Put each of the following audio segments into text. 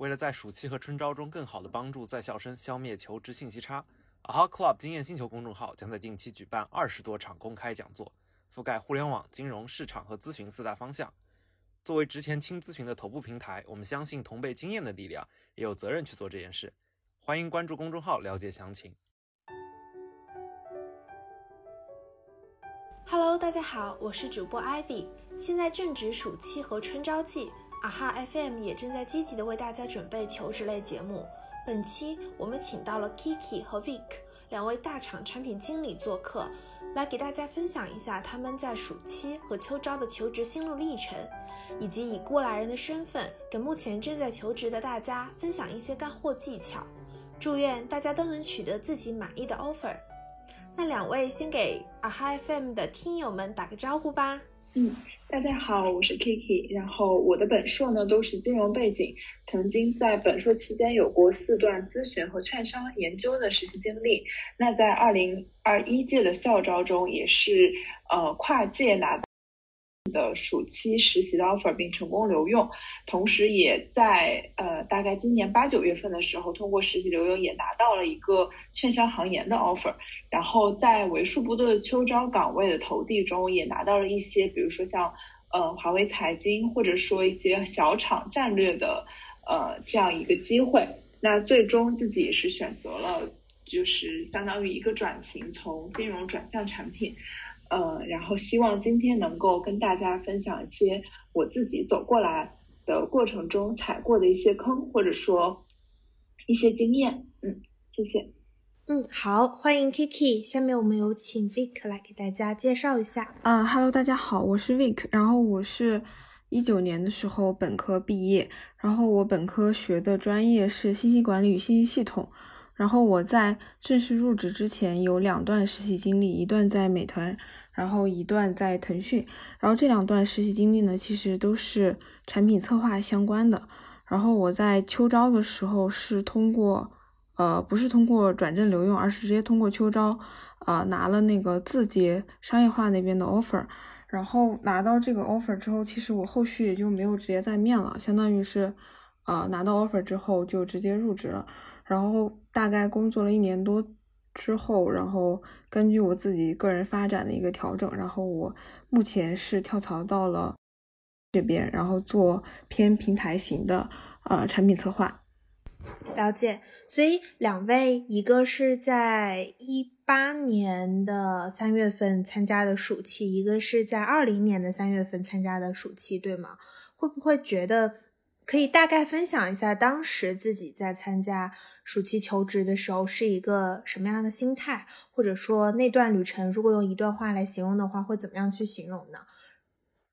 为了在暑期和春招中更好的帮助在校生消灭求职信息差，Aha Club 经验星球公众号将在近期举办二十多场公开讲座，覆盖互联网、金融、市场和咨询四大方向。作为职前轻咨询的头部平台，我们相信同辈经验的力量，也有责任去做这件事。欢迎关注公众号了解详情。Hello，大家好，我是主播 Ivy，现在正值暑期和春招季。啊哈 FM 也正在积极的为大家准备求职类节目。本期我们请到了 Kiki 和 Vic 两位大厂产品经理做客，来给大家分享一下他们在暑期和秋招的求职心路历程，以及以过来人的身份，给目前正在求职的大家分享一些干货技巧。祝愿大家都能取得自己满意的 offer。那两位先给啊哈 FM 的听友们打个招呼吧。嗯。大家好，我是 Kiki，然后我的本硕呢都是金融背景，曾经在本硕期间有过四段咨询和券商研究的实习经历。那在二零二一届的校招中，也是呃跨界拿。的暑期实习的 offer 并成功留用，同时也在呃大概今年八九月份的时候，通过实习留用也拿到了一个券商行研的 offer，然后在为数不多的秋招岗位的投递中，也拿到了一些，比如说像呃华为财经或者说一些小厂战略的呃这样一个机会，那最终自己也是选择了就是相当于一个转型，从金融转向产品。呃，然后希望今天能够跟大家分享一些我自己走过来的过程中踩过的一些坑，或者说一些经验。嗯，谢谢。嗯，好，欢迎 Kiki。下面我们有请 Vic 来给大家介绍一下。啊哈喽，大家好，我是 Vic。然后我是一九年的时候本科毕业，然后我本科学的专业是信息管理与信息系统。然后我在正式入职之前有两段实习经历，一段在美团。然后一段在腾讯，然后这两段实习经历呢，其实都是产品策划相关的。然后我在秋招的时候是通过，呃，不是通过转正留用，而是直接通过秋招，呃，拿了那个字节商业化那边的 offer。然后拿到这个 offer 之后，其实我后续也就没有直接再面了，相当于是，呃，拿到 offer 之后就直接入职了。然后大概工作了一年多。之后，然后根据我自己个人发展的一个调整，然后我目前是跳槽到了这边，然后做偏平台型的呃产品策划。了解，所以两位一个是在一八年的三月份参加的暑期，一个是在二零年的三月份参加的暑期，对吗？会不会觉得？可以大概分享一下当时自己在参加暑期求职的时候是一个什么样的心态，或者说那段旅程，如果用一段话来形容的话，会怎么样去形容呢？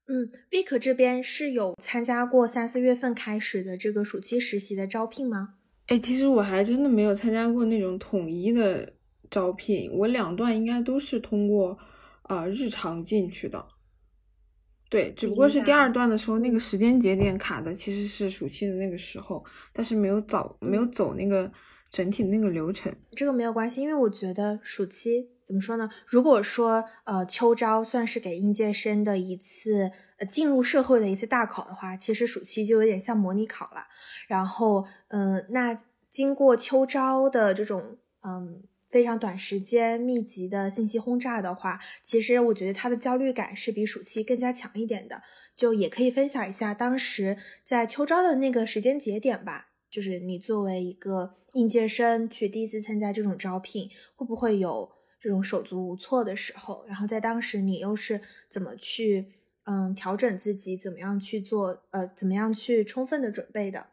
嗯，Vic 这边是有参加过三四月份开始的这个暑期实习的招聘吗？哎，其实我还真的没有参加过那种统一的招聘，我两段应该都是通过啊日常进去的。对，只不过是第二段的时候，那个时间节点卡的其实是暑期的那个时候，但是没有早没有走那个整体的那个流程。这个没有关系，因为我觉得暑期怎么说呢？如果说呃秋招算是给应届生的一次呃进入社会的一次大考的话，其实暑期就有点像模拟考了。然后嗯，那经过秋招的这种嗯。非常短时间密集的信息轰炸的话，其实我觉得他的焦虑感是比暑期更加强一点的。就也可以分享一下当时在秋招的那个时间节点吧。就是你作为一个应届生去第一次参加这种招聘，会不会有这种手足无措的时候？然后在当时你又是怎么去嗯调整自己，怎么样去做呃怎么样去充分的准备的？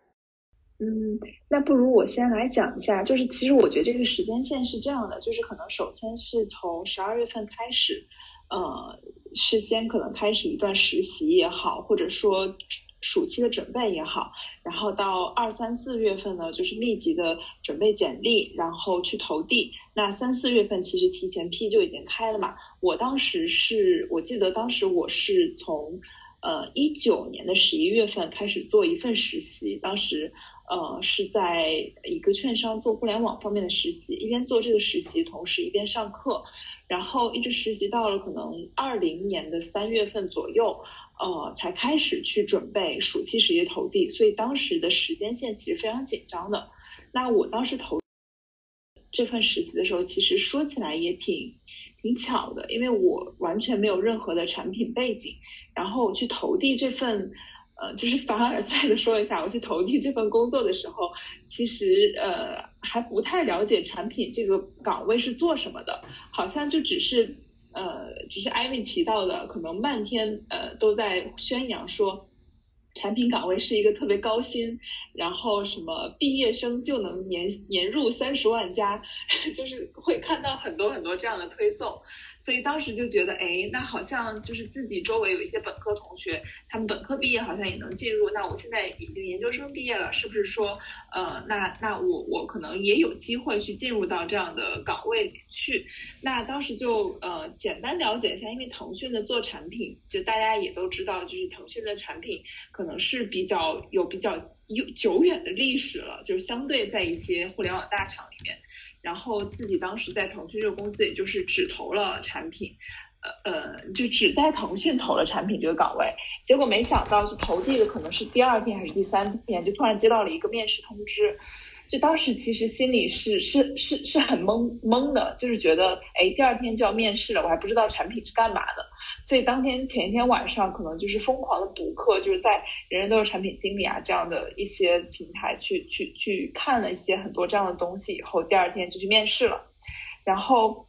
嗯，那不如我先来讲一下，就是其实我觉得这个时间线是这样的，就是可能首先是从十二月份开始，呃，事先可能开始一段实习也好，或者说暑期的准备也好，然后到二三四月份呢，就是密集的准备简历，然后去投递。那三四月份其实提前批就已经开了嘛。我当时是我记得当时我是从呃一九年的十一月份开始做一份实习，当时。呃，是在一个券商做互联网方面的实习，一边做这个实习，同时一边上课，然后一直实习到了可能二零年的三月份左右，呃，才开始去准备暑期实习投递，所以当时的时间线其实非常紧张的。那我当时投这份实习的时候，其实说起来也挺挺巧的，因为我完全没有任何的产品背景，然后去投递这份，呃，就是凡尔赛的说一下，我去投递这份工作的时候，其实呃还不太了解产品这个岗位是做什么的，好像就只是。呃，只是艾米提到的，可能漫天呃都在宣扬说，产品岗位是一个特别高薪，然后什么毕业生就能年年入三十万加，就是会看到很多很多这样的推送。所以当时就觉得，哎，那好像就是自己周围有一些本科同学，他们本科毕业好像也能进入。那我现在已经研究生毕业了，是不是说，呃，那那我我可能也有机会去进入到这样的岗位去？那当时就呃简单了解一下，因为腾讯的做产品，就大家也都知道，就是腾讯的产品可能是比较有比较有久远的历史了，就是相对在一些互联网大厂里面。然后自己当时在腾讯这个公司，也就是只投了产品，呃呃，就只在腾讯投了产品这个岗位。结果没想到，就投递的可能是第二天还是第三天，就突然接到了一个面试通知。就当时其实心里是是是是很懵懵的，就是觉得，哎，第二天就要面试了，我还不知道产品是干嘛的。所以当天前一天晚上，可能就是疯狂的补课，就是在人人都是产品经理啊这样的一些平台去去去看了一些很多这样的东西以后，第二天就去面试了。然后，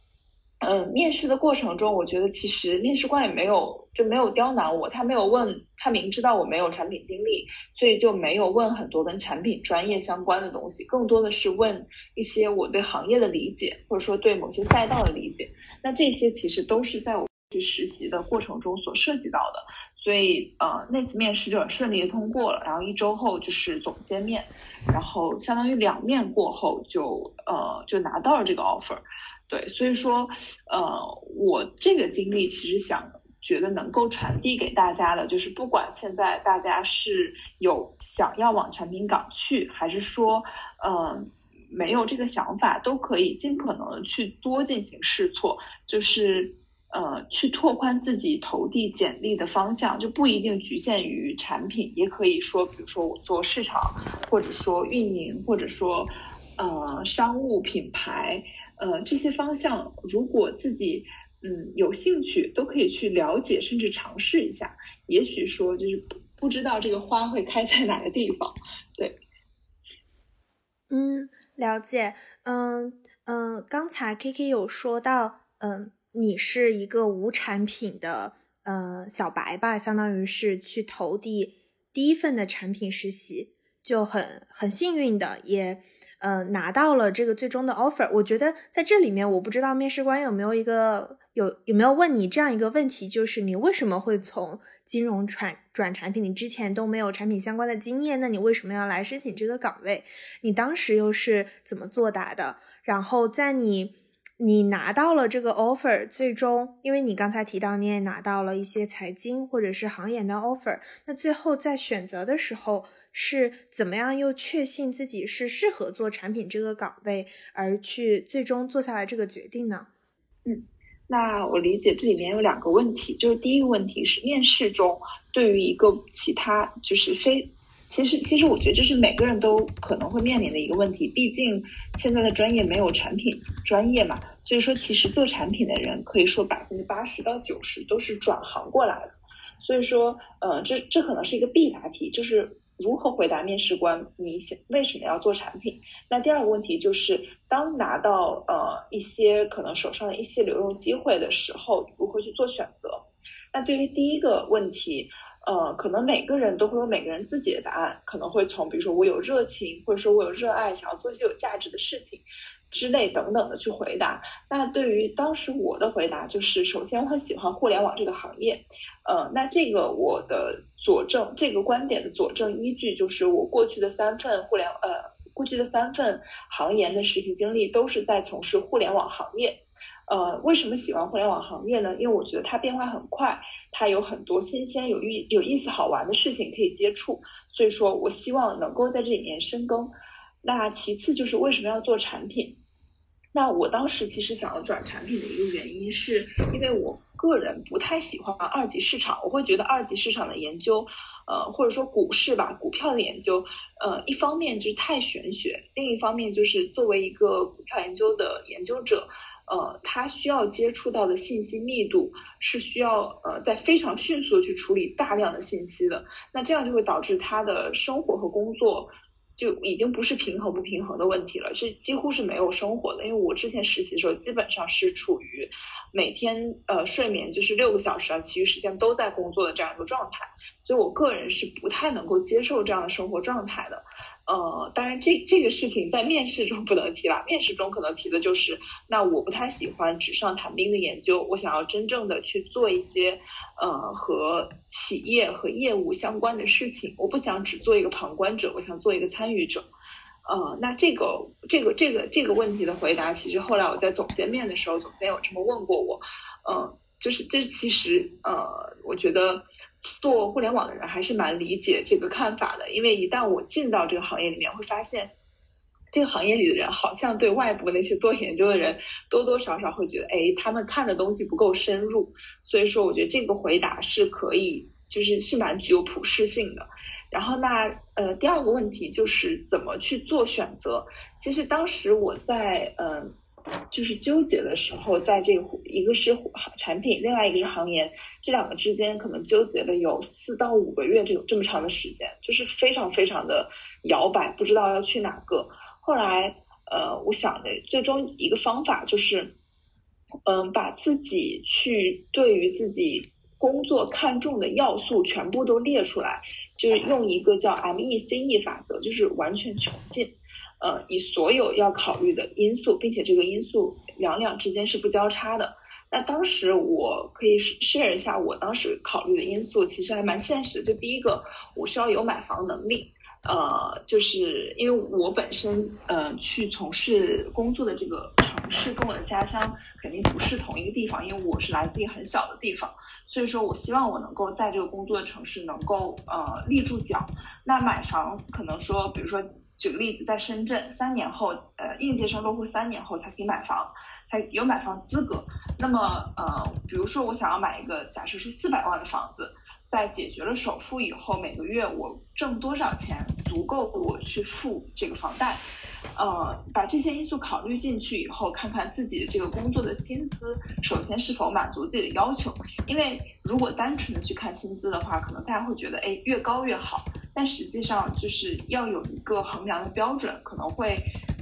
嗯，面试的过程中，我觉得其实面试官也没有就没有刁难我，他没有问他明知道我没有产品经历，所以就没有问很多跟产品专业相关的东西，更多的是问一些我对行业的理解，或者说对某些赛道的理解。那这些其实都是在我。去实习的过程中所涉及到的，所以呃那次面试就很顺利的通过了，然后一周后就是总监面，然后相当于两面过后就呃就拿到了这个 offer，对，所以说呃我这个经历其实想觉得能够传递给大家的，就是不管现在大家是有想要往产品岗去，还是说嗯没有这个想法，都可以尽可能去多进行试错，就是。呃，去拓宽自己投递简历的方向，就不一定局限于产品，也可以说，比如说我做市场，或者说运营，或者说呃商务品牌，呃这些方向，如果自己嗯有兴趣，都可以去了解，甚至尝试一下。也许说就是不知道这个花会开在哪个地方，对。嗯，了解。嗯嗯，刚才 K K 有说到，嗯。你是一个无产品的呃小白吧，相当于是去投递第一份的产品实习，就很很幸运的也呃拿到了这个最终的 offer。我觉得在这里面，我不知道面试官有没有一个有有没有问你这样一个问题，就是你为什么会从金融转转产品？你之前都没有产品相关的经验，那你为什么要来申请这个岗位？你当时又是怎么作答的？然后在你。你拿到了这个 offer，最终，因为你刚才提到你也拿到了一些财经或者是行业的 offer，那最后在选择的时候是怎么样又确信自己是适合做产品这个岗位，而去最终做下来这个决定呢？嗯，那我理解这里面有两个问题，就是第一个问题是面试中对于一个其他就是非。其实，其实我觉得这是每个人都可能会面临的一个问题。毕竟现在的专业没有产品专业嘛，所以说其实做产品的人可以说百分之八十到九十都是转行过来的。所以说，呃，这这可能是一个必答题，就是如何回答面试官你想为什么要做产品。那第二个问题就是，当拿到呃一些可能手上的一些留用机会的时候，如何去做选择？那对于第一个问题。呃，可能每个人都会有每个人自己的答案，可能会从比如说我有热情，或者说我有热爱，想要做一些有价值的事情之类等等的去回答。那对于当时我的回答就是，首先我很喜欢互联网这个行业，呃，那这个我的佐证，这个观点的佐证依据就是我过去的三份互联呃过去的三份行业的实习经历都是在从事互联网行业。呃，为什么喜欢互联网行业呢？因为我觉得它变化很快，它有很多新鲜、有意、有意思、好玩的事情可以接触，所以说我希望能够在这里面深耕。那其次就是为什么要做产品？那我当时其实想要转产品的一个原因，是因为我个人不太喜欢二级市场，我会觉得二级市场的研究，呃，或者说股市吧，股票的研究，呃，一方面就是太玄学，另一方面就是作为一个股票研究的研究者。呃，他需要接触到的信息密度是需要呃在非常迅速的去处理大量的信息的，那这样就会导致他的生活和工作就已经不是平衡不平衡的问题了，是几乎是没有生活的。因为我之前实习的时候，基本上是处于每天呃睡眠就是六个小时啊，其余时间都在工作的这样一个状态，所以我个人是不太能够接受这样的生活状态的。呃，当然，这这个事情在面试中不能提了。面试中可能提的就是，那我不太喜欢纸上谈兵的研究，我想要真正的去做一些呃和企业和业务相关的事情。我不想只做一个旁观者，我想做一个参与者。呃，那这个这个这个这个问题的回答，其实后来我在总监面的时候，总监有这么问过我。嗯，就是这其实呃，我觉得。做互联网的人还是蛮理解这个看法的，因为一旦我进到这个行业里面，会发现这个行业里的人好像对外部那些做研究的人多多少少会觉得，哎，他们看的东西不够深入。所以说，我觉得这个回答是可以，就是是蛮具有普适性的。然后那呃，第二个问题就是怎么去做选择。其实当时我在嗯。就是纠结的时候，在这个一个是产品，另外一个是行业，这两个之间可能纠结了有四到五个月这种这么长的时间，就是非常非常的摇摆，不知道要去哪个。后来，呃，我想的最终一个方法就是，嗯，把自己去对于自己工作看重的要素全部都列出来，就是用一个叫 M E C E 法则，就是完全穷尽。呃，你所有要考虑的因素，并且这个因素两两之间是不交叉的。那当时我可以 share 一下我当时考虑的因素，其实还蛮现实。就第一个，我需要有买房能力。呃，就是因为我本身呃去从事工作的这个城市跟我的家乡肯定不是同一个地方，因为我是来自于很小的地方，所以说我希望我能够在这个工作的城市能够呃立住脚。那买房可能说，比如说。举个例子，在深圳，三年后，呃，应届生落户三年后才可以买房，才有买房资格。那么，呃，比如说我想要买一个，假设是四百万的房子，在解决了首付以后，每个月我挣多少钱足够我去付这个房贷？呃，把这些因素考虑进去以后，看看自己的这个工作的薪资，首先是否满足自己的要求。因为如果单纯的去看薪资的话，可能大家会觉得，哎，越高越好。但实际上就是要有一个衡量的标准，可能会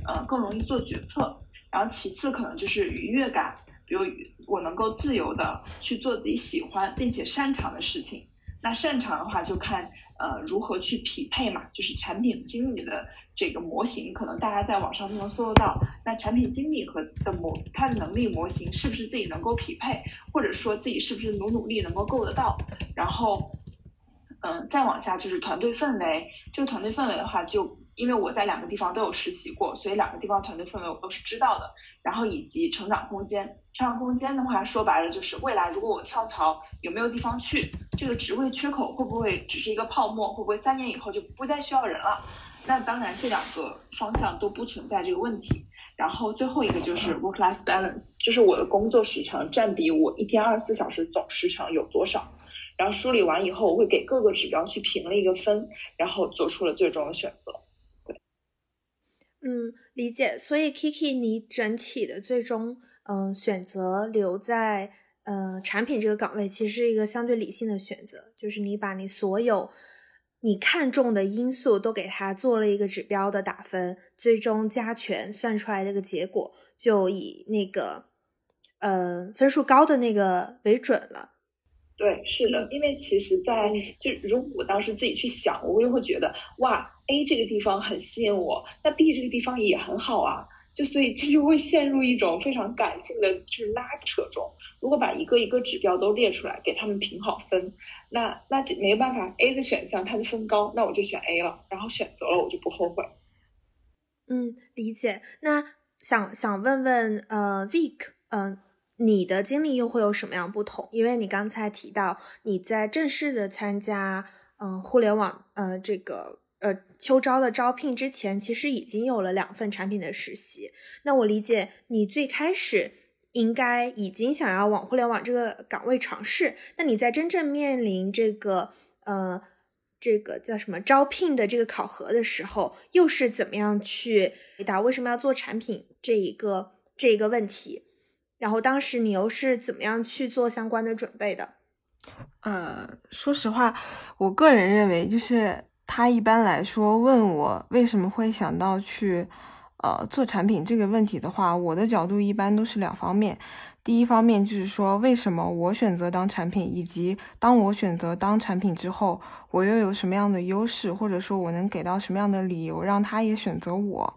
呃更容易做决策。然后其次可能就是愉悦感，比如我能够自由的去做自己喜欢并且擅长的事情。那擅长的话就看呃如何去匹配嘛，就是产品经理的这个模型，可能大家在网上都能搜得到。那产品经理和的模他的能力模型是不是自己能够匹配，或者说自己是不是努努力能够够得到？然后。嗯，再往下就是团队氛围。这个团队氛围的话，就因为我在两个地方都有实习过，所以两个地方团队氛围我都是知道的。然后以及成长空间，成长空间的话，说白了就是未来如果我跳槽，有没有地方去？这个职位缺口会不会只是一个泡沫？会不会三年以后就不再需要人了？那当然这两个方向都不存在这个问题。然后最后一个就是 work life balance，就是我的工作时长占比我一天二十四小时总时长有多少？然后梳理完以后，我会给各个指标去评了一个分，然后做出了最终的选择。对，嗯，理解。所以 Kiki，你整体的最终嗯选择留在呃产品这个岗位，其实是一个相对理性的选择，就是你把你所有你看中的因素都给它做了一个指标的打分，最终加权算出来这个结果，就以那个呃分数高的那个为准了。对，是的，因为其实，在就如果我当时自己去想，我就会觉得，哇，A 这个地方很吸引我，那 B 这个地方也很好啊，就所以这就会陷入一种非常感性的就是拉扯中。如果把一个一个指标都列出来，给他们评好分，那那这没办法，A 的选项它的分高，那我就选 A 了，然后选择了我就不后悔。嗯，理解。那想想问问呃，Vic，嗯。你的经历又会有什么样不同？因为你刚才提到你在正式的参加嗯互联网呃这个呃秋招的招聘之前，其实已经有了两份产品的实习。那我理解你最开始应该已经想要往互联网这个岗位尝试。那你在真正面临这个呃这个叫什么招聘的这个考核的时候，又是怎么样去回答为什么要做产品这一个这一个问题？然后当时你又是怎么样去做相关的准备的？呃，说实话，我个人认为，就是他一般来说问我为什么会想到去。呃，做产品这个问题的话，我的角度一般都是两方面。第一方面就是说，为什么我选择当产品，以及当我选择当产品之后，我又有什么样的优势，或者说我能给到什么样的理由让他也选择我。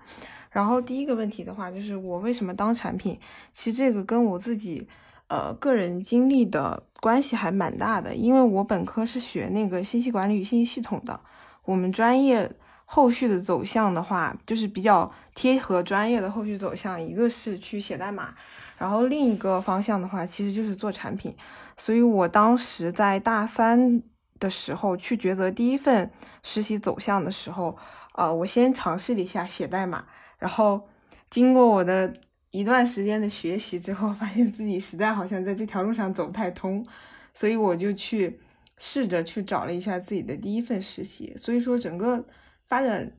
然后第一个问题的话，就是我为什么当产品？其实这个跟我自己呃个人经历的关系还蛮大的，因为我本科是学那个信息管理与信息系统的，我们专业。后续的走向的话，就是比较贴合专业的后续走向，一个是去写代码，然后另一个方向的话，其实就是做产品。所以我当时在大三的时候去抉择第一份实习走向的时候，呃，我先尝试了一下写代码，然后经过我的一段时间的学习之后，发现自己实在好像在这条路上走不太通，所以我就去试着去找了一下自己的第一份实习。所以说整个。发展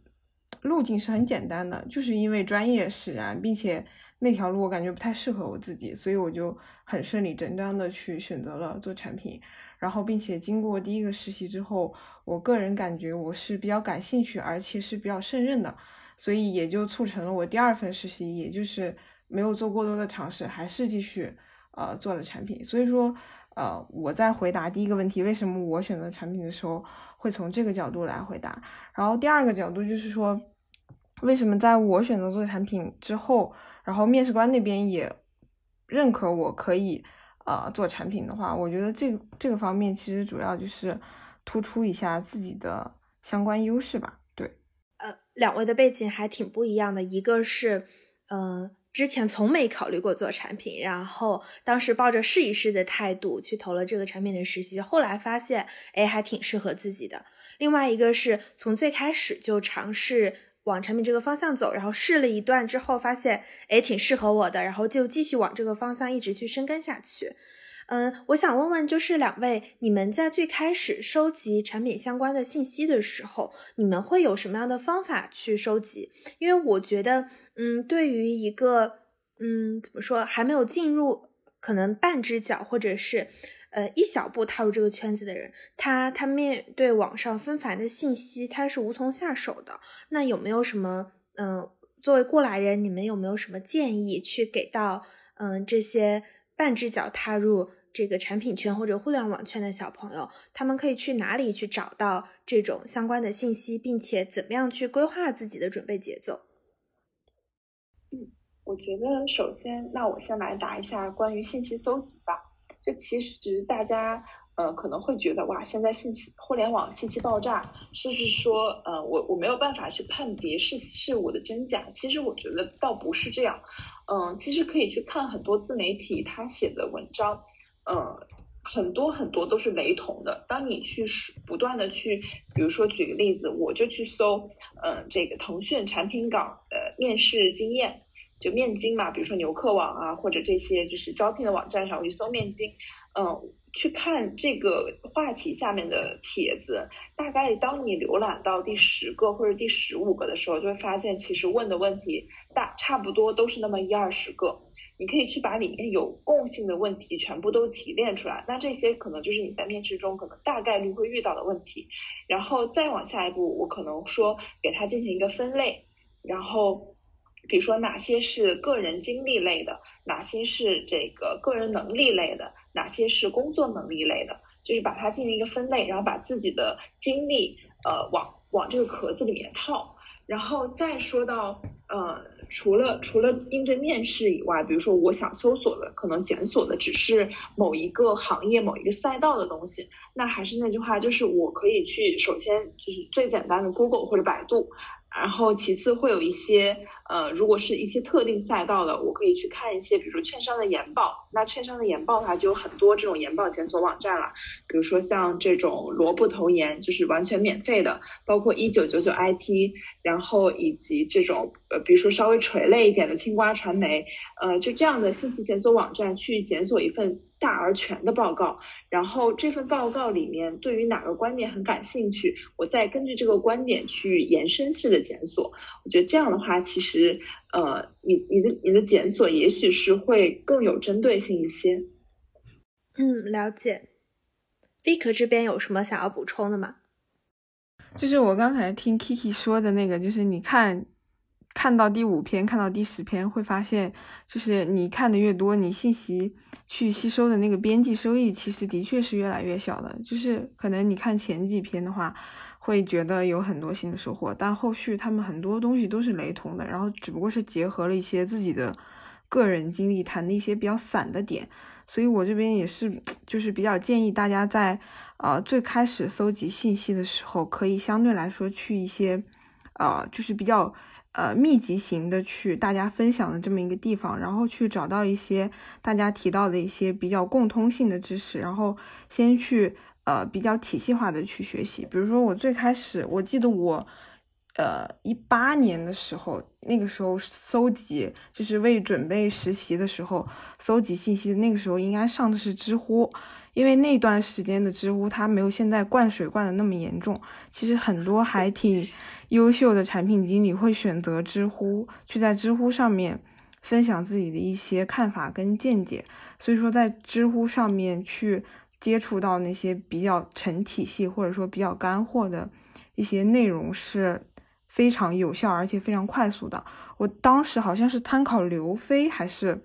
路径是很简单的，就是因为专业使然，并且那条路我感觉不太适合我自己，所以我就很顺理成章的去选择了做产品。然后，并且经过第一个实习之后，我个人感觉我是比较感兴趣，而且是比较胜任的，所以也就促成了我第二份实习，也就是没有做过多的尝试，还是继续呃做了产品。所以说，呃，我在回答第一个问题，为什么我选择产品的时候。会从这个角度来回答，然后第二个角度就是说，为什么在我选择做产品之后，然后面试官那边也认可我可以呃做产品的话，我觉得这这个方面其实主要就是突出一下自己的相关优势吧。两位的背景还挺不一样的，一个是嗯。之前从没考虑过做产品，然后当时抱着试一试的态度去投了这个产品的实习，后来发现，哎，还挺适合自己的。另外一个是从最开始就尝试往产品这个方向走，然后试了一段之后发现，哎，挺适合我的，然后就继续往这个方向一直去深耕下去。嗯，我想问问，就是两位，你们在最开始收集产品相关的信息的时候，你们会有什么样的方法去收集？因为我觉得。嗯，对于一个嗯，怎么说还没有进入，可能半只脚或者是呃一小步踏入这个圈子的人，他他面对网上纷繁的信息，他是无从下手的。那有没有什么嗯，作为过来人，你们有没有什么建议去给到嗯这些半只脚踏入这个产品圈或者互联网圈的小朋友，他们可以去哪里去找到这种相关的信息，并且怎么样去规划自己的准备节奏？嗯我觉得首先，那我先来答一下关于信息搜集吧。就其实大家呃可能会觉得哇，现在信息互联网信息爆炸，是不是说呃我我没有办法去判别事事物的真假？其实我觉得倒不是这样。嗯，其实可以去看很多自媒体他写的文章，嗯，很多很多都是雷同的。当你去不断的去，比如说举个例子，我就去搜，嗯，这个腾讯产品岗的面试经验。就面经嘛，比如说牛客网啊，或者这些就是招聘的网站上，我去搜面经，嗯，去看这个话题下面的帖子，大概当你浏览到第十个或者第十五个的时候，就会发现其实问的问题大差不多都是那么一二十个，你可以去把里面有共性的问题全部都提炼出来，那这些可能就是你在面试中可能大概率会遇到的问题，然后再往下一步，我可能说给它进行一个分类，然后。比如说哪些是个人经历类的，哪些是这个个人能力类的，哪些是工作能力类的，就是把它进行一个分类，然后把自己的经历呃往往这个壳子里面套，然后再说到呃除了除了应对面试以外，比如说我想搜索的可能检索的只是某一个行业某一个赛道的东西，那还是那句话，就是我可以去首先就是最简单的 Google 或者百度。然后其次会有一些呃，如果是一些特定赛道的，我可以去看一些，比如说券商的研报。那券商的研报的话，就有很多这种研报检索网站了，比如说像这种萝卜投研，就是完全免费的，包括一九九九 IT，然后以及这种呃，比如说稍微垂类一点的青瓜传媒，呃，就这样的信息检索网站去检索一份。大而全的报告，然后这份报告里面对于哪个观点很感兴趣，我再根据这个观点去延伸式的检索。我觉得这样的话，其实呃，你你的你的检索也许是会更有针对性一些。嗯，了解。Vick 这边有什么想要补充的吗？就是我刚才听 Kiki 说的那个，就是你看。看到第五篇，看到第十篇，会发现，就是你看的越多，你信息去吸收的那个边际收益，其实的确是越来越小的。就是可能你看前几篇的话，会觉得有很多新的收获，但后续他们很多东西都是雷同的，然后只不过是结合了一些自己的个人经历，谈的一些比较散的点。所以我这边也是，就是比较建议大家在呃最开始搜集信息的时候，可以相对来说去一些，呃，就是比较。呃，密集型的去大家分享的这么一个地方，然后去找到一些大家提到的一些比较共通性的知识，然后先去呃比较体系化的去学习。比如说我最开始，我记得我呃一八年的时候，那个时候搜集就是为准备实习的时候搜集信息，那个时候应该上的是知乎，因为那段时间的知乎它没有现在灌水灌的那么严重，其实很多还挺。优秀的产品经理会选择知乎，去在知乎上面分享自己的一些看法跟见解。所以说，在知乎上面去接触到那些比较成体系或者说比较干货的一些内容是非常有效而且非常快速的。我当时好像是参考刘飞还是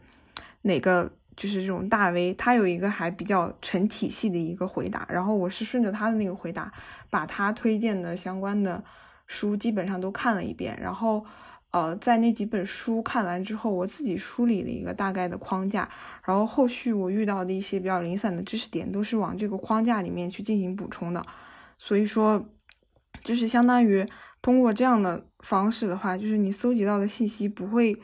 哪个，就是这种大 V，他有一个还比较成体系的一个回答，然后我是顺着他的那个回答，把他推荐的相关的。书基本上都看了一遍，然后，呃，在那几本书看完之后，我自己梳理了一个大概的框架，然后后续我遇到的一些比较零散的知识点，都是往这个框架里面去进行补充的。所以说，就是相当于通过这样的方式的话，就是你搜集到的信息不会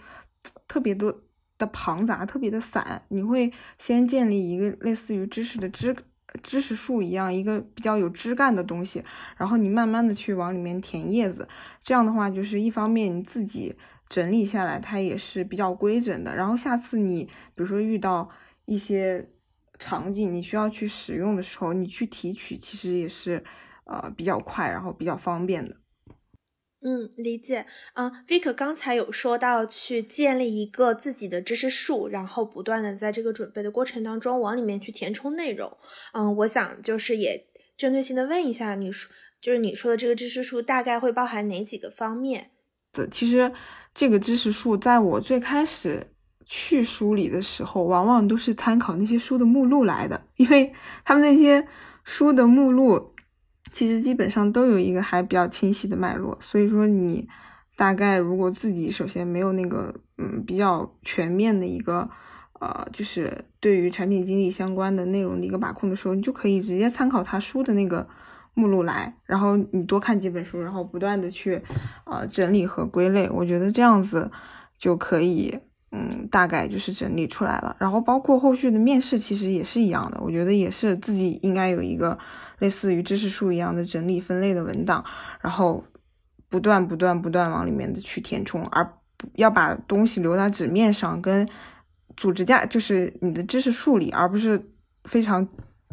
特别多的庞杂，特别的散，你会先建立一个类似于知识的知。知识树一样，一个比较有枝干的东西，然后你慢慢的去往里面填叶子，这样的话就是一方面你自己整理下来，它也是比较规整的，然后下次你比如说遇到一些场景，你需要去使用的时候，你去提取，其实也是呃比较快，然后比较方便的。嗯，理解。嗯，Vick 刚才有说到去建立一个自己的知识树，然后不断的在这个准备的过程当中往里面去填充内容。嗯，我想就是也针对性的问一下，你说就是你说的这个知识树大概会包含哪几个方面？的，其实这个知识树在我最开始去梳理的时候，往往都是参考那些书的目录来的，因为他们那些书的目录。其实基本上都有一个还比较清晰的脉络，所以说你大概如果自己首先没有那个嗯比较全面的一个呃就是对于产品经理相关的内容的一个把控的时候，你就可以直接参考他书的那个目录来，然后你多看几本书，然后不断的去呃整理和归类，我觉得这样子就可以嗯大概就是整理出来了。然后包括后续的面试其实也是一样的，我觉得也是自己应该有一个。类似于知识树一样的整理分类的文档，然后不断不断不断往里面的去填充，而要把东西留在纸面上，跟组织架就是你的知识树里，而不是非常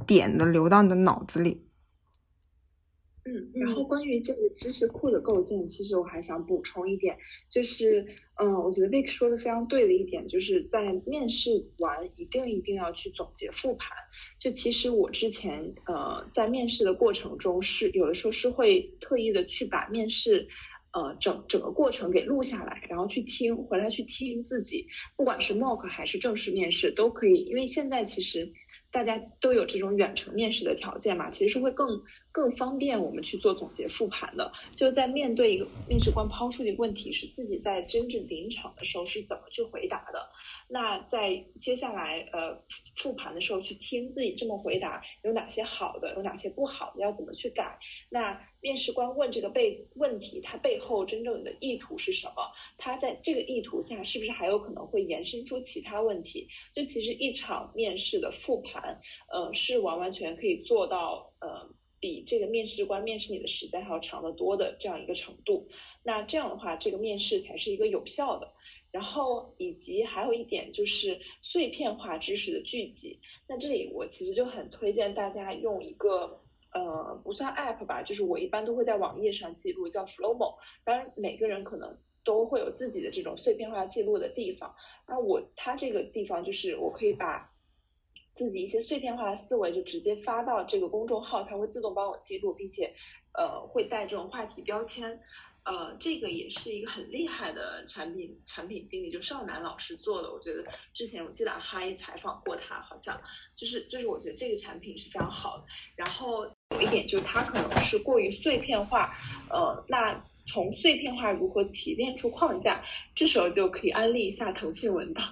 点的流到你的脑子里。嗯，然后关于这个知识库的构建，其实我还想补充一点，就是，嗯，我觉得 Vick 说的非常对的一点，就是在面试完一定一定要去总结复盘。就其实我之前，呃，在面试的过程中是有的时候是会特意的去把面试，呃，整整个过程给录下来，然后去听，回来去听自己，不管是 mock 还是正式面试都可以，因为现在其实。大家都有这种远程面试的条件嘛，其实是会更更方便我们去做总结复盘的。就在面对一个面试官抛出的一个问题，是自己在真正临场的时候是怎么去回答的。那在接下来呃复盘的时候，去听自己这么回答有哪些好的，有哪些不好的，要怎么去改。那面试官问这个背问题，他背后真正的意图是什么？他在这个意图下，是不是还有可能会延伸出其他问题？就其实一场面试的复盘，呃，是完完全可以做到呃比这个面试官面试你的时间还要长得多的这样一个程度。那这样的话，这个面试才是一个有效的。然后以及还有一点就是碎片化知识的聚集。那这里我其实就很推荐大家用一个呃不算 app 吧，就是我一般都会在网页上记录，叫 Flowmo。当然每个人可能都会有自己的这种碎片化记录的地方。那我它这个地方就是我可以把自己一些碎片化的思维就直接发到这个公众号，它会自动帮我记录，并且呃会带这种话题标签。呃，这个也是一个很厉害的产品产品经理，就邵楠老师做的。我觉得之前我记得哈也采访过他，好像就是就是我觉得这个产品是非常好的。然后有一点就是它可能是过于碎片化，呃，那从碎片化如何提炼出框架，这时候就可以安利一下腾讯文档，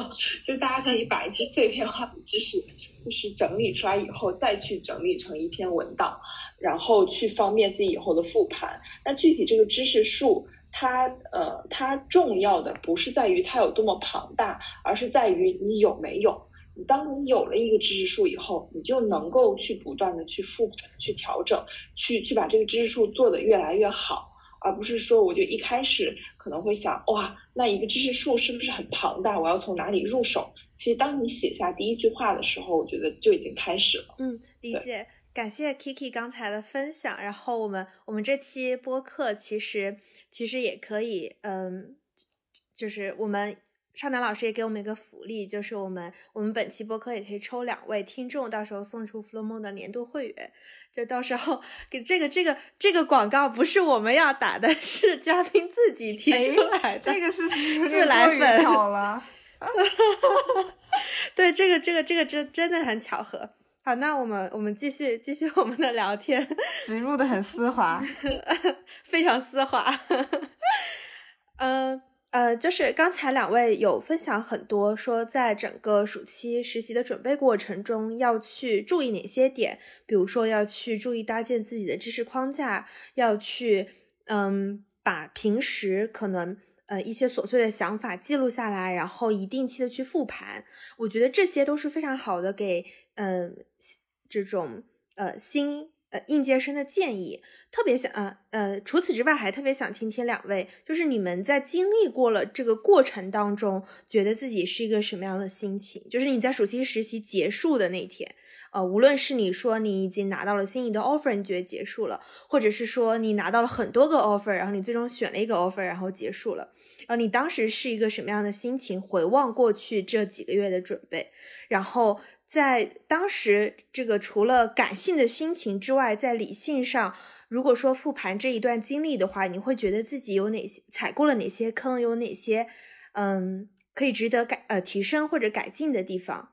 就大家可以把一些碎片化的知识就是整理出来以后，再去整理成一篇文档。然后去方便自己以后的复盘。那具体这个知识树，它呃，它重要的不是在于它有多么庞大，而是在于你有没有。当你有了一个知识树以后，你就能够去不断的去复、去调整、去去把这个知识树做得越来越好，而不是说我就一开始可能会想，哇，那一个知识树是不是很庞大？我要从哪里入手？其实当你写下第一句话的时候，我觉得就已经开始了。嗯，理解。感谢 Kiki 刚才的分享，然后我们我们这期播客其实其实也可以，嗯，就是我们少南老师也给我们一个福利，就是我们我们本期播客也可以抽两位听众，到时候送出 Flow 的年度会员，就到时候给这个这个这个广告不是我们要打的，是嘉宾自己提出来的，这个是自来粉，巧了，对，这个这个这个真真的很巧合。好，那我们我们继续继续我们的聊天，植入的很丝滑，非常丝滑。嗯呃，就是刚才两位有分享很多，说在整个暑期实习的准备过程中要去注意哪些点，比如说要去注意搭建自己的知识框架，要去嗯把平时可能。呃，一些琐碎的想法记录下来，然后一定期的去复盘，我觉得这些都是非常好的给嗯这种呃新呃应届生的建议。特别想呃呃，除此之外，还特别想听听两位，就是你们在经历过了这个过程当中，觉得自己是一个什么样的心情？就是你在暑期实习结束的那天。呃，无论是你说你已经拿到了心仪的 offer，你觉得结束了，或者是说你拿到了很多个 offer，然后你最终选了一个 offer，然后结束了，然后你当时是一个什么样的心情？回望过去这几个月的准备，然后在当时这个除了感性的心情之外，在理性上，如果说复盘这一段经历的话，你会觉得自己有哪些踩过了哪些坑，有哪些嗯可以值得改呃提升或者改进的地方？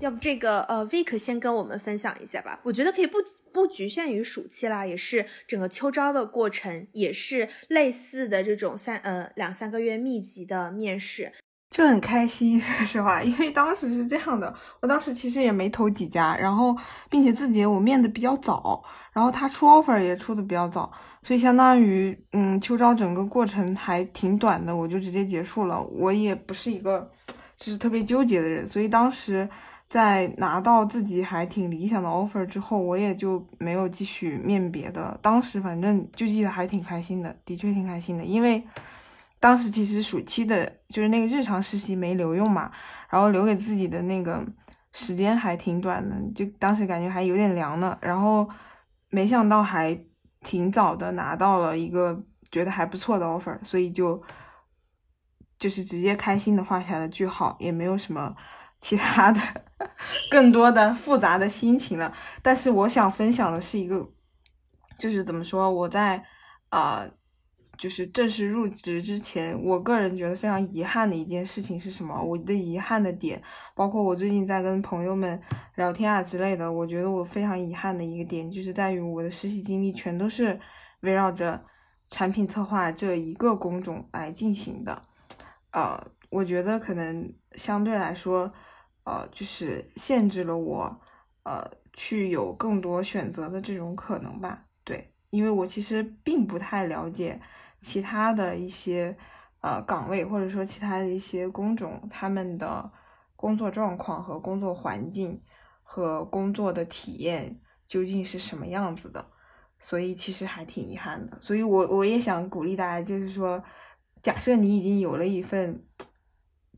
要不这个呃，Vic 先跟我们分享一下吧。我觉得可以不不局限于暑期啦，也是整个秋招的过程，也是类似的这种三呃两三个月密集的面试，就很开心。说实话，因为当时是这样的，我当时其实也没投几家，然后并且自己我面的比较早，然后他出 offer 也出的比较早，所以相当于嗯秋招整个过程还挺短的，我就直接结束了。我也不是一个就是特别纠结的人，所以当时。在拿到自己还挺理想的 offer 之后，我也就没有继续面别的。当时反正就记得还挺开心的，的确挺开心的。因为当时其实暑期的就是那个日常实习没留用嘛，然后留给自己的那个时间还挺短的，就当时感觉还有点凉呢。然后没想到还挺早的拿到了一个觉得还不错的 offer，所以就就是直接开心的画下了句号，也没有什么。其他的 更多的复杂的心情了，但是我想分享的是一个，就是怎么说，我在啊就是正式入职之前，我个人觉得非常遗憾的一件事情是什么？我的遗憾的点，包括我最近在跟朋友们聊天啊之类的，我觉得我非常遗憾的一个点，就是在于我的实习经历全都是围绕着产品策划这一个工种来进行的。呃，我觉得可能相对来说，呃，就是限制了我，呃，去有更多选择的这种可能吧。对，因为我其实并不太了解。其他的一些呃岗位，或者说其他的一些工种，他们的工作状况和工作环境和工作的体验究竟是什么样子的，所以其实还挺遗憾的。所以我我也想鼓励大家，就是说，假设你已经有了一份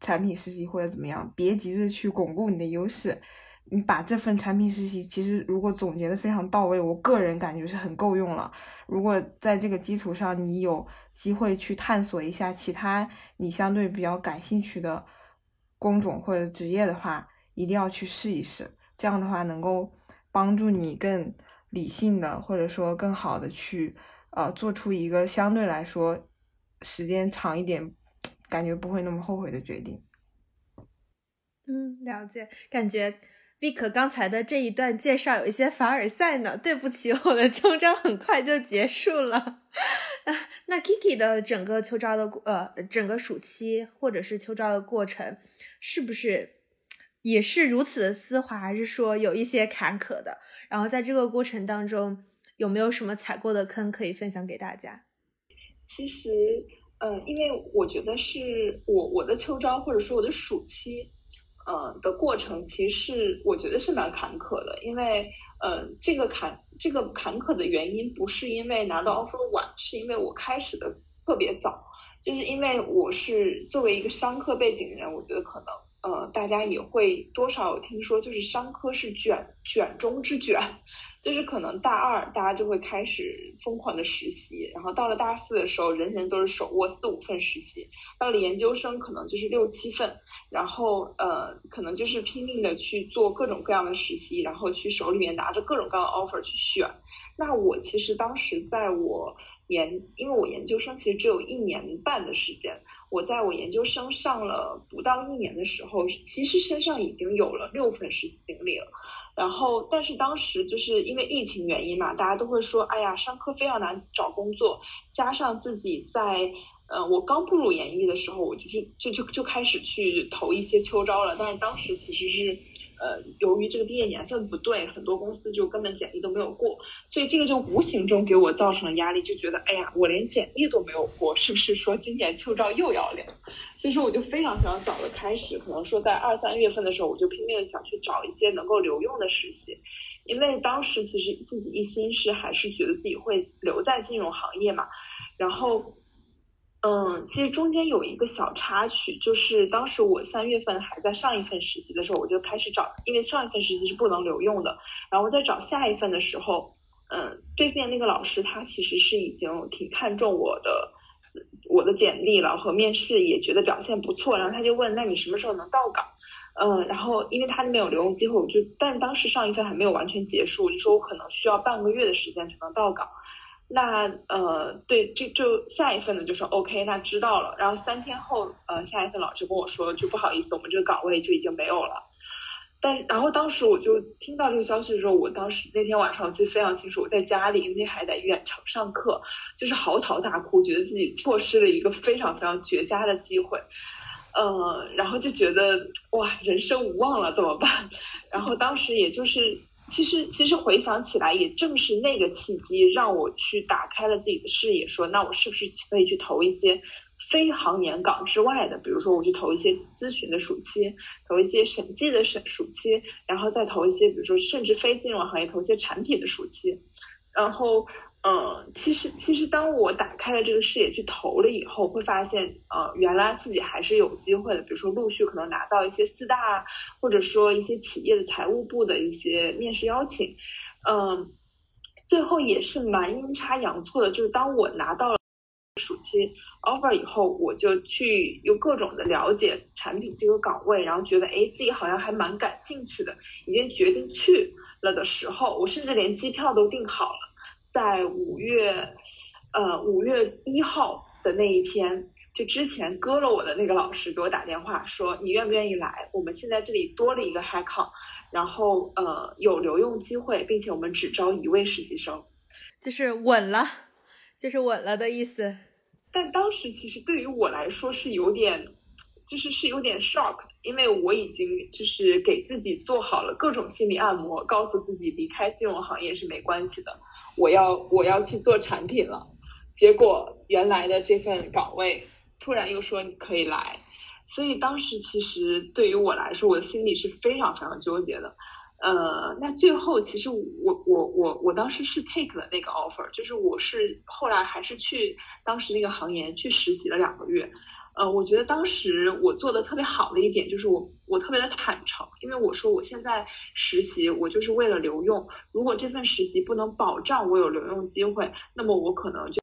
产品实习或者怎么样，别急着去巩固你的优势。你把这份产品实习，其实如果总结的非常到位，我个人感觉是很够用了。如果在这个基础上，你有机会去探索一下其他你相对比较感兴趣的工种或者职业的话，一定要去试一试。这样的话，能够帮助你更理性的，或者说更好的去呃做出一个相对来说时间长一点，感觉不会那么后悔的决定。嗯，了解，感觉。Vic 刚才的这一段介绍有一些凡尔赛呢，对不起，我的秋招很快就结束了。那 Kiki 的整个秋招的呃，整个暑期或者是秋招的过程，是不是也是如此的丝滑，还是说有一些坎坷的？然后在这个过程当中，有没有什么踩过的坑可以分享给大家？其实，嗯，因为我觉得是我我的秋招或者说我的暑期。呃，的过程其实我觉得是蛮坎坷的，因为，呃，这个坎这个坎坷的原因不是因为拿到 offer 晚，是因为我开始的特别早，就是因为我是作为一个商科背景的人，我觉得可能。呃，大家也会多少有听说，就是商科是卷卷中之卷，就是可能大二大家就会开始疯狂的实习，然后到了大四的时候，人人都是手握四五份实习，到了研究生可能就是六七份，然后呃，可能就是拼命的去做各种各样的实习，然后去手里面拿着各种各样的 offer 去选。那我其实当时在我研，因为我研究生其实只有一年半的时间。我在我研究生上了不到一年的时候，其实身上已经有了六份实习经历了。然后，但是当时就是因为疫情原因嘛，大家都会说，哎呀，商科非常难找工作。加上自己在，呃，我刚步入演艺的时候，我就去就就就开始去投一些秋招了。但是当时其实是。呃，由于这个毕业年份不对，很多公司就根本简历都没有过，所以这个就无形中给我造成了压力，就觉得哎呀，我连简历都没有过，是不是说今年秋招又要凉？所以说我就非常非常早的开始，可能说在二三月份的时候，我就拼命的想去找一些能够留用的实习，因为当时其实自己一心是还是觉得自己会留在金融行业嘛，然后。嗯，其实中间有一个小插曲，就是当时我三月份还在上一份实习的时候，我就开始找，因为上一份实习是不能留用的。然后我在找下一份的时候，嗯，对面那个老师他其实是已经挺看重我的，我的简历了和面试也觉得表现不错，然后他就问，那你什么时候能到岗？嗯，然后因为他那边有留用机会，我就，但当时上一份还没有完全结束，你说我可能需要半个月的时间才能到岗。那呃，对，就就下一份呢，就说 OK，那知道了。然后三天后，呃，下一份老师跟我说，就不好意思，我们这个岗位就已经没有了。但然后当时我就听到这个消息的时候，我当时那天晚上我记得非常清楚，我在家里，因为还在远程上课，就是嚎啕大哭，觉得自己错失了一个非常非常绝佳的机会。嗯，然后就觉得哇，人生无望了，怎么办？然后当时也就是。其实，其实回想起来，也正是那个契机，让我去打开了自己的视野，说，那我是不是可以去投一些非行年岗之外的，比如说我去投一些咨询的暑期，投一些审计的审暑期，然后再投一些，比如说甚至非金融行业投一些产品的暑期，然后。嗯，其实其实当我打开了这个视野去投了以后，会发现，呃，原来自己还是有机会的。比如说，陆续可能拿到一些四大，或者说一些企业的财务部的一些面试邀请。嗯，最后也是蛮阴差阳错的，就是当我拿到了暑期 offer 以后，我就去有各种的了解产品这个岗位，然后觉得，哎，自己好像还蛮感兴趣的，已经决定去了的时候，我甚至连机票都订好了。在五月，呃五月一号的那一天，就之前割了我的那个老师给我打电话说，你愿不愿意来？我们现在这里多了一个 HiCon，然后呃有留用机会，并且我们只招一位实习生，就是稳了，就是稳了的意思。但当时其实对于我来说是有点，就是是有点 shock，因为我已经就是给自己做好了各种心理按摩，告诉自己离开金融行业是没关系的，我要我要去做产品了。结果原来的这份岗位突然又说你可以来，所以当时其实对于我来说，我的心里是非常非常纠结的。呃，那最后其实我我我我当时是 take 了那个 offer，就是我是后来还是去当时那个行业去实习了两个月。呃，我觉得当时我做的特别好的一点就是我我特别的坦诚，因为我说我现在实习我就是为了留用，如果这份实习不能保障我有留用机会，那么我可能就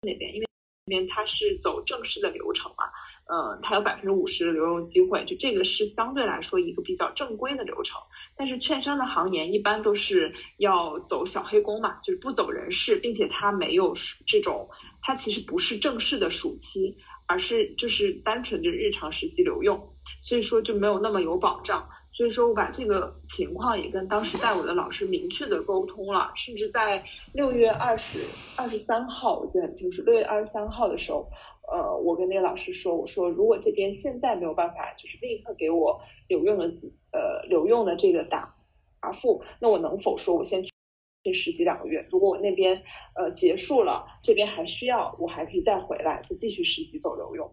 那边，因为那边它是走正式的流程嘛。嗯，它有百分之五十的留用机会，就这个是相对来说一个比较正规的流程。但是券商的行业一般都是要走小黑工嘛，就是不走人事，并且它没有这种，它其实不是正式的暑期，而是就是单纯的日常实习留用，所以说就没有那么有保障。所以说我把这个情况也跟当时带我的老师明确的沟通了，甚至在六月二十二十三号，我记得很清楚，六月二十三号的时候。呃，我跟那个老师说，我说如果这边现在没有办法，就是立刻给我留用的呃留用的这个答答复，那我能否说我先去实习两个月？如果我那边呃结束了，这边还需要，我还可以再回来，就继续实习走留用。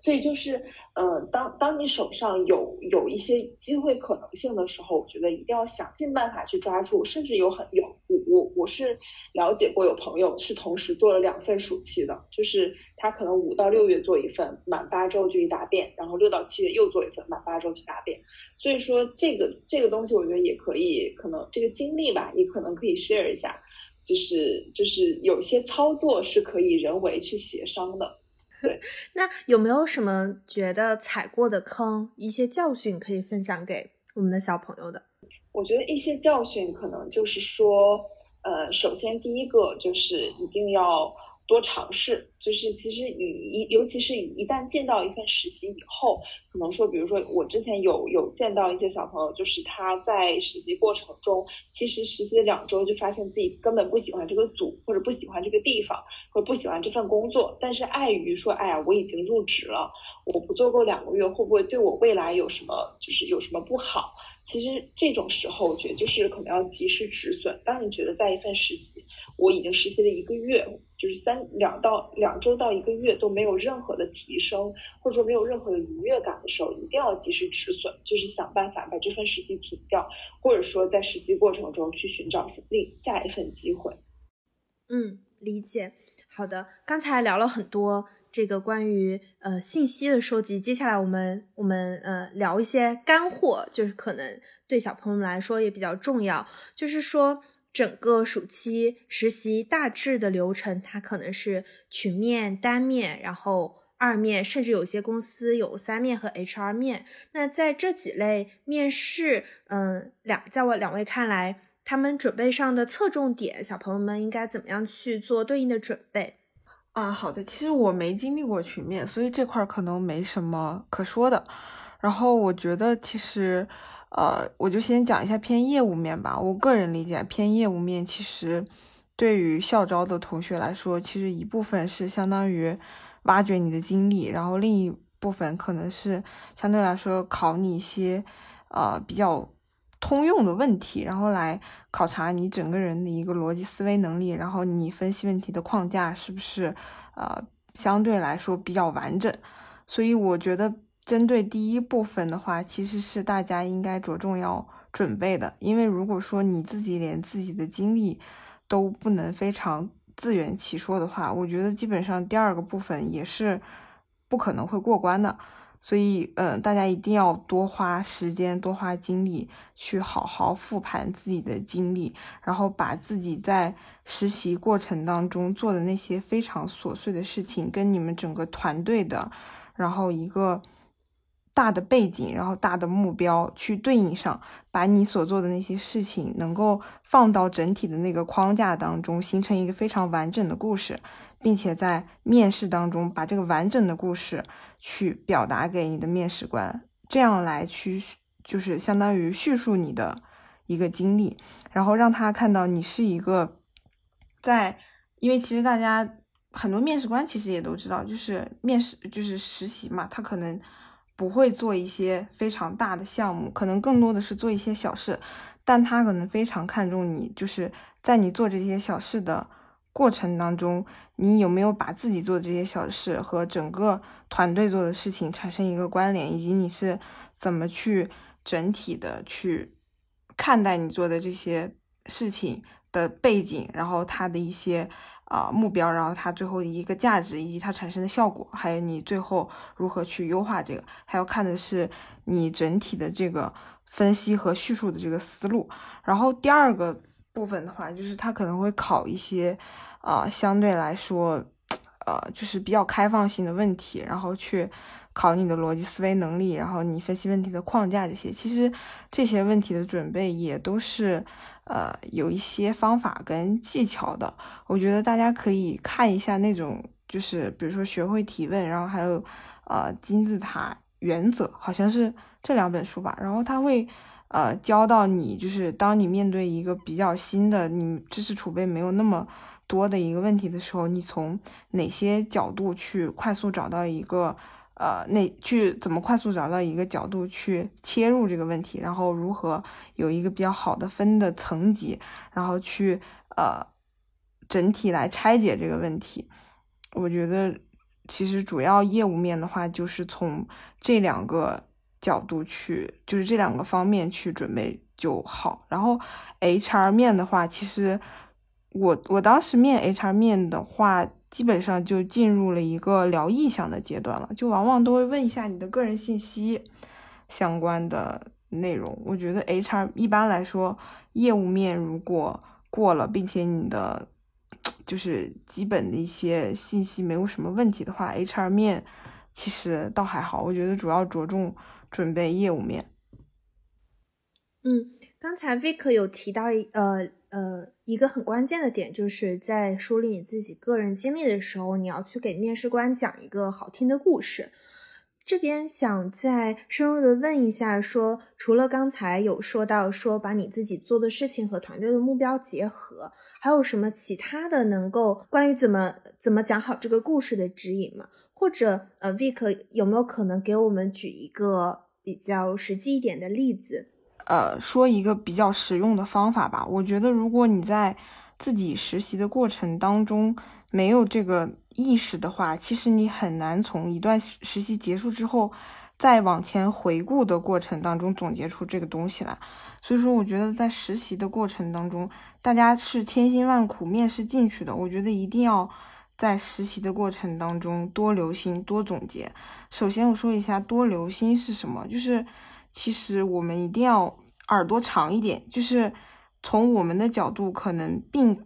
所以就是，呃，当当你手上有有一些机会可能性的时候，我觉得一定要想尽办法去抓住。甚至有很有我我我是了解过有朋友是同时做了两份暑期的，就是他可能五到六月做一份，满八周就去答辩，然后六到七月又做一份，满八周去答辩。所以说这个这个东西，我觉得也可以，可能这个经历吧，也可能可以 share 一下，就是就是有些操作是可以人为去协商的。对，那有没有什么觉得踩过的坑，一些教训可以分享给我们的小朋友的？我觉得一些教训可能就是说，呃，首先第一个就是一定要。多尝试，就是其实你一，尤其是一旦见到一份实习以后，可能说，比如说我之前有有见到一些小朋友，就是他在实习过程中，其实实习了两周就发现自己根本不喜欢这个组，或者不喜欢这个地方，或者不喜欢这份工作，但是碍于说，哎呀，我已经入职了，我不做够两个月，会不会对我未来有什么，就是有什么不好？其实这种时候，我觉得就是可能要及时止损。当你觉得在一份实习，我已经实习了一个月，就是三两到两周到一个月都没有任何的提升，或者说没有任何的愉悦感的时候，一定要及时止损，就是想办法把这份实习停掉，或者说在实习过程中去寻找另下一份机会。嗯，理解。好的，刚才聊了很多。这个关于呃信息的收集，接下来我们我们呃聊一些干货，就是可能对小朋友们来说也比较重要。就是说，整个暑期实习大致的流程，它可能是群面、单面，然后二面，甚至有些公司有三面和 HR 面。那在这几类面试，嗯，两在我两位看来，他们准备上的侧重点，小朋友们应该怎么样去做对应的准备？啊，好的，其实我没经历过群面，所以这块可能没什么可说的。然后我觉得，其实，呃，我就先讲一下偏业务面吧。我个人理解，偏业务面其实对于校招的同学来说，其实一部分是相当于挖掘你的经历，然后另一部分可能是相对来说考你一些呃比较通用的问题，然后来。考察你整个人的一个逻辑思维能力，然后你分析问题的框架是不是呃相对来说比较完整？所以我觉得针对第一部分的话，其实是大家应该着重要准备的。因为如果说你自己连自己的经历都不能非常自圆其说的话，我觉得基本上第二个部分也是不可能会过关的。所以，嗯，大家一定要多花时间、多花精力去好好复盘自己的经历，然后把自己在实习过程当中做的那些非常琐碎的事情，跟你们整个团队的，然后一个大的背景，然后大的目标去对应上，把你所做的那些事情能够放到整体的那个框架当中，形成一个非常完整的故事，并且在面试当中把这个完整的故事去表达给你的面试官，这样来去就是相当于叙述你的一个经历，然后让他看到你是一个在，因为其实大家。很多面试官其实也都知道，就是面试就是实习嘛，他可能不会做一些非常大的项目，可能更多的是做一些小事，但他可能非常看重你，就是在你做这些小事的过程当中，你有没有把自己做的这些小事和整个团队做的事情产生一个关联，以及你是怎么去整体的去看待你做的这些事情的背景，然后他的一些。啊，目标，然后它最后的一个价值以及它产生的效果，还有你最后如何去优化这个，还要看的是你整体的这个分析和叙述的这个思路。然后第二个部分的话，就是它可能会考一些啊相对来说，呃，就是比较开放性的问题，然后去考你的逻辑思维能力，然后你分析问题的框架这些。其实这些问题的准备也都是。呃，有一些方法跟技巧的，我觉得大家可以看一下那种，就是比如说学会提问，然后还有呃金字塔原则，好像是这两本书吧。然后他会呃教到你，就是当你面对一个比较新的，你知识储备没有那么多的一个问题的时候，你从哪些角度去快速找到一个。呃，那去怎么快速找到一个角度去切入这个问题，然后如何有一个比较好的分的层级，然后去呃整体来拆解这个问题。我觉得其实主要业务面的话，就是从这两个角度去，就是这两个方面去准备就好。然后 HR 面的话，其实我我当时面 HR 面的话。基本上就进入了一个聊意向的阶段了，就往往都会问一下你的个人信息相关的内容。我觉得 HR 一般来说，业务面如果过了，并且你的就是基本的一些信息没有什么问题的话，HR 面其实倒还好。我觉得主要着重准备业务面。嗯，刚才 Vic 有提到呃。呃，一个很关键的点就是在梳理你自己个人经历的时候，你要去给面试官讲一个好听的故事。这边想再深入的问一下，说除了刚才有说到说把你自己做的事情和团队的目标结合，还有什么其他的能够关于怎么怎么讲好这个故事的指引吗？或者呃，Vic 有没有可能给我们举一个比较实际一点的例子？呃，说一个比较实用的方法吧。我觉得，如果你在自己实习的过程当中没有这个意识的话，其实你很难从一段实习结束之后，再往前回顾的过程当中总结出这个东西来。所以说，我觉得在实习的过程当中，大家是千辛万苦面试进去的，我觉得一定要在实习的过程当中多留心、多总结。首先，我说一下多留心是什么，就是。其实我们一定要耳朵长一点，就是从我们的角度，可能并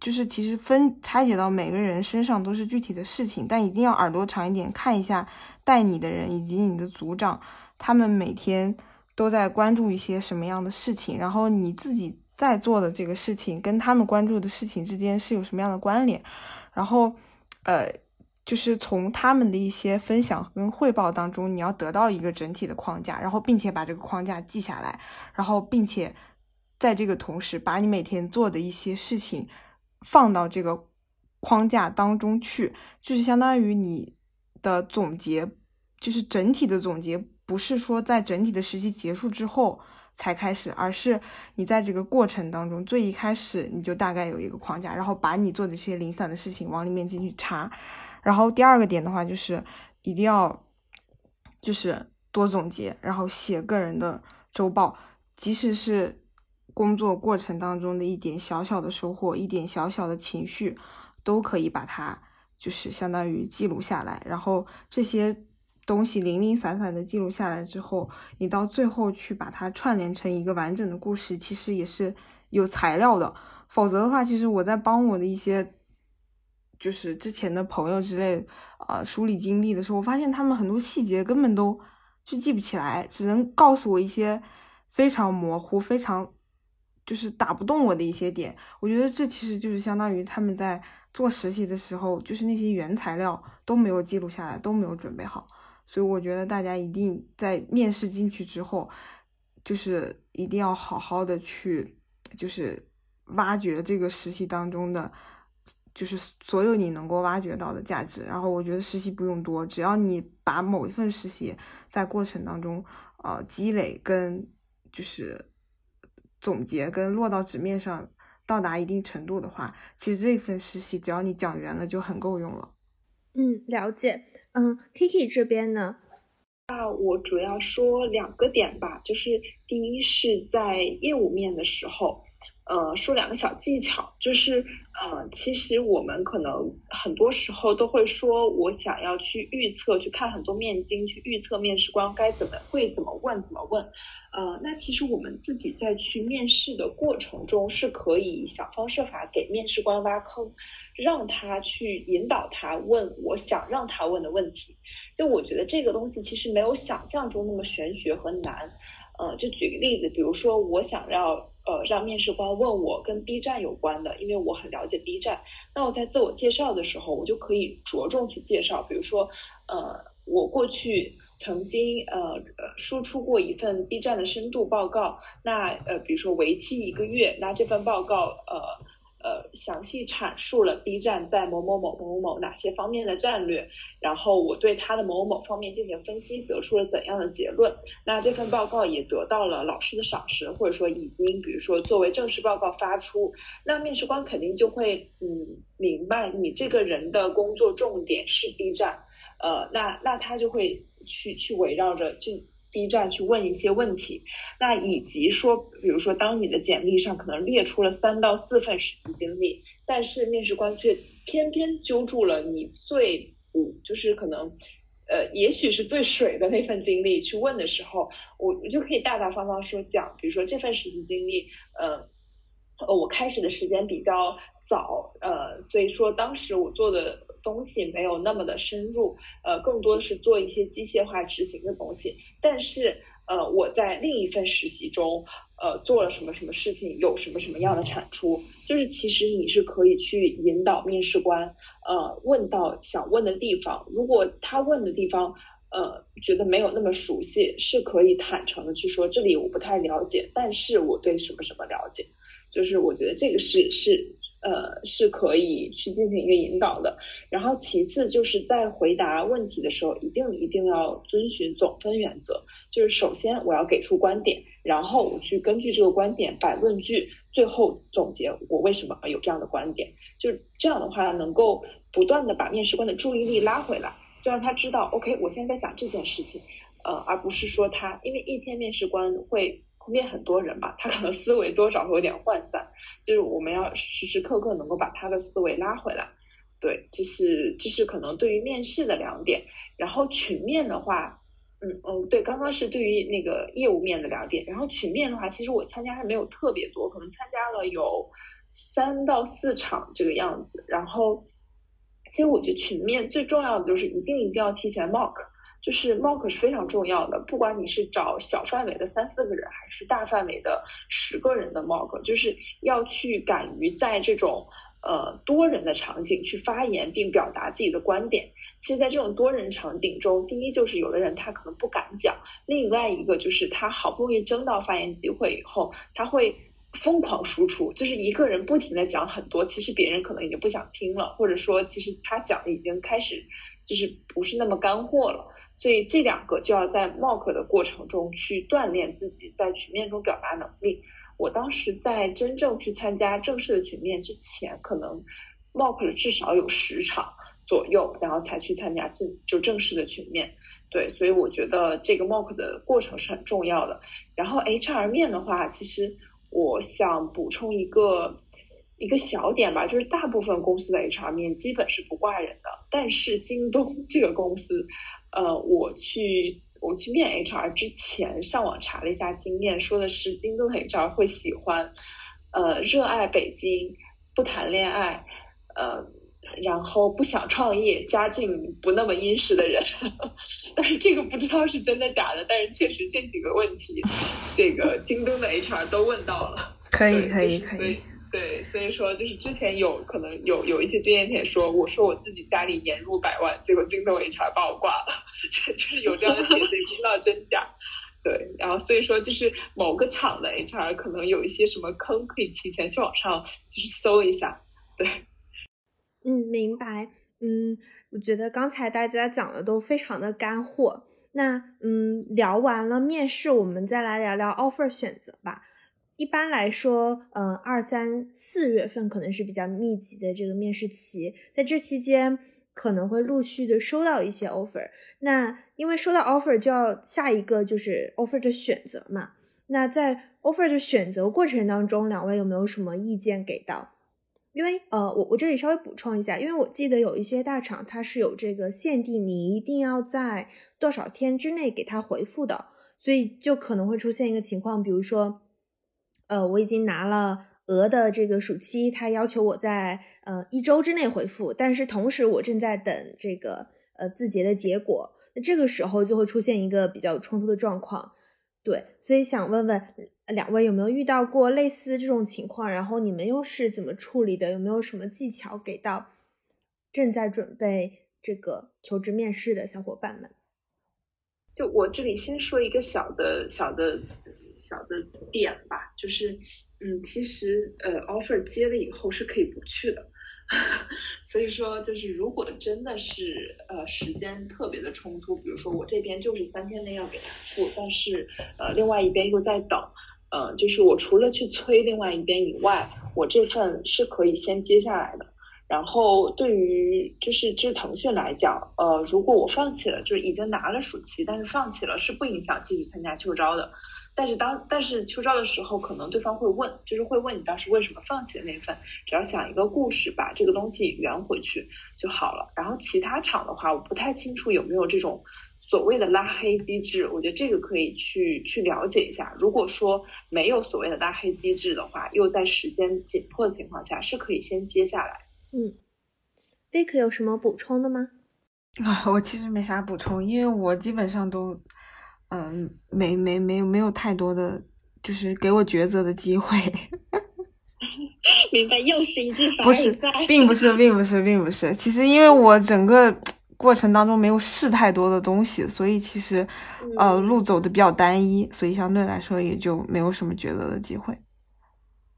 就是其实分拆解到每个人身上都是具体的事情，但一定要耳朵长一点，看一下带你的人以及你的组长，他们每天都在关注一些什么样的事情，然后你自己在做的这个事情跟他们关注的事情之间是有什么样的关联，然后呃。就是从他们的一些分享跟汇报当中，你要得到一个整体的框架，然后并且把这个框架记下来，然后并且在这个同时，把你每天做的一些事情放到这个框架当中去，就是相当于你的总结，就是整体的总结，不是说在整体的实习结束之后才开始，而是你在这个过程当中最一开始你就大概有一个框架，然后把你做的这些零散的事情往里面进去插。然后第二个点的话，就是一定要就是多总结，然后写个人的周报，即使是工作过程当中的一点小小的收获，一点小小的情绪，都可以把它就是相当于记录下来。然后这些东西零零散散的记录下来之后，你到最后去把它串联成一个完整的故事，其实也是有材料的。否则的话，其实我在帮我的一些。就是之前的朋友之类，呃，梳理经历的时候，我发现他们很多细节根本都就记不起来，只能告诉我一些非常模糊、非常就是打不动我的一些点。我觉得这其实就是相当于他们在做实习的时候，就是那些原材料都没有记录下来，都没有准备好。所以我觉得大家一定在面试进去之后，就是一定要好好的去，就是挖掘这个实习当中的。就是所有你能够挖掘到的价值，然后我觉得实习不用多，只要你把某一份实习在过程当中，呃，积累跟就是总结跟落到纸面上到达一定程度的话，其实这份实习只要你讲圆了就很够用了。嗯，了解。嗯，Kiki 这边呢？那我主要说两个点吧，就是第一是在业务面的时候。呃，说两个小技巧，就是，呃，其实我们可能很多时候都会说，我想要去预测，去看很多面经，去预测面试官该怎么会怎么问，怎么问。呃，那其实我们自己在去面试的过程中，是可以想方设法给面试官挖坑，让他去引导他问我想让他问的问题。就我觉得这个东西其实没有想象中那么玄学和难。呃，就举个例子，比如说我想要。呃，让面试官问我跟 B 站有关的，因为我很了解 B 站。那我在自我介绍的时候，我就可以着重去介绍，比如说，呃，我过去曾经呃呃输出过一份 B 站的深度报告，那呃，比如说为期一个月，那这份报告呃。呃，详细阐述了 B 站在某某某某某哪些方面的战略，然后我对它的某某某方面进行分析，得出了怎样的结论。那这份报告也得到了老师的赏识，或者说已经，比如说作为正式报告发出，那面试官肯定就会嗯明白你这个人的工作重点是 B 站，呃，那那他就会去去围绕着就。B 站去问一些问题，那以及说，比如说，当你的简历上可能列出了三到四份实习经历，但是面试官却偏偏揪住了你最不就是可能，呃，也许是最水的那份经历去问的时候，我我就可以大大方方说讲，比如说这份实习经历，呃，呃，我开始的时间比较早，呃，所以说当时我做的。东西没有那么的深入，呃，更多的是做一些机械化执行的东西。但是，呃，我在另一份实习中，呃，做了什么什么事情，有什么什么样的产出，就是其实你是可以去引导面试官，呃，问到想问的地方。如果他问的地方，呃，觉得没有那么熟悉，是可以坦诚的去说，这里我不太了解，但是我对什么什么了解。就是我觉得这个是是。呃，是可以去进行一个引导的。然后其次就是在回答问题的时候，一定一定要遵循总分原则。就是首先我要给出观点，然后我去根据这个观点摆论据，最后总结我为什么有这样的观点。就是这样的话，能够不断的把面试官的注意力拉回来，就让他知道，OK，我现在在讲这件事情，呃，而不是说他，因为一天面试官会。面很多人吧，他可能思维多少会有点涣散，就是我们要时时刻刻能够把他的思维拉回来。对，这是这是可能对于面试的两点。然后群面的话，嗯嗯，对，刚刚是对于那个业务面的两点。然后群面的话，其实我参加还没有特别多，可能参加了有三到四场这个样子。然后，其实我觉得群面最重要的就是一定一定要提前 mock。就是 mock 是非常重要的，不管你是找小范围的三四个人，还是大范围的十个人的 mock，就是要去敢于在这种呃多人的场景去发言并表达自己的观点。其实，在这种多人场景中，第一就是有的人他可能不敢讲，另外一个就是他好不容易争到发言机会以后，他会疯狂输出，就是一个人不停的讲很多，其实别人可能已经不想听了，或者说其实他讲的已经开始就是不是那么干货了。所以这两个就要在 mock 的过程中去锻炼自己在群面中表达能力。我当时在真正去参加正式的群面之前，可能 mock 了至少有十场左右，然后才去参加正就正式的群面。对，所以我觉得这个 mock 的过程是很重要的。然后 HR 面的话，其实我想补充一个一个小点吧，就是大部分公司的 HR 面基本是不挂人的，但是京东这个公司。呃，我去我去面 HR 之前，上网查了一下经验，说的是京东 HR 会喜欢，呃，热爱北京，不谈恋爱，呃，然后不想创业，家境不那么殷实的人。但是这个不知道是真的假的，但是确实这几个问题，这个京东的 HR 都问到了。可以，可以，可以。对，所以说就是之前有可能有有一些经验帖说，我说我自己家里年入百万，结果京东 HR 把我挂了，就是有这样的帖子，不知道真假。对，然后所以说就是某个厂的 HR 可能有一些什么坑，可以提前去网上就是搜一下。对，嗯，明白。嗯，我觉得刚才大家讲的都非常的干货。那嗯，聊完了面试，我们再来聊聊 offer 选择吧。一般来说，嗯，二三四月份可能是比较密集的这个面试期，在这期间可能会陆续的收到一些 offer。那因为收到 offer 就要下一个就是 offer 的选择嘛。那在 offer 的选择过程当中，两位有没有什么意见给到？因为呃，我我这里稍微补充一下，因为我记得有一些大厂它是有这个限定，你一定要在多少天之内给他回复的，所以就可能会出现一个情况，比如说。呃，我已经拿了鹅的这个暑期，他要求我在呃一周之内回复，但是同时我正在等这个呃字节的结果，那这个时候就会出现一个比较冲突的状况。对，所以想问问两位有没有遇到过类似这种情况，然后你们又是怎么处理的？有没有什么技巧给到正在准备这个求职面试的小伙伴们？就我这里先说一个小的小的。小的点吧，就是，嗯，其实呃，offer 接了以后是可以不去的，所以说就是如果真的是呃时间特别的冲突，比如说我这边就是三天内要给他付，但是呃另外一边又在等，呃，就是我除了去催另外一边以外，我这份是可以先接下来的。然后对于就是就腾讯来讲，呃，如果我放弃了，就是已经拿了暑期，但是放弃了是不影响继续参加秋招的。但是当但是秋招的时候，可能对方会问，就是会问你当时为什么放弃的那份，只要想一个故事，把这个东西圆回去就好了。然后其他场的话，我不太清楚有没有这种所谓的拉黑机制，我觉得这个可以去去了解一下。如果说没有所谓的拉黑机制的话，又在时间紧迫的情况下，是可以先接下来。嗯，Vic 有什么补充的吗？啊，我其实没啥补充，因为我基本上都。嗯，没没没有没有太多的，就是给我抉择的机会。明白，又是一句不是，并不是，并不是，并不是。其实因为我整个过程当中没有试太多的东西，所以其实呃路走的比较单一，所以相对来说也就没有什么抉择的机会。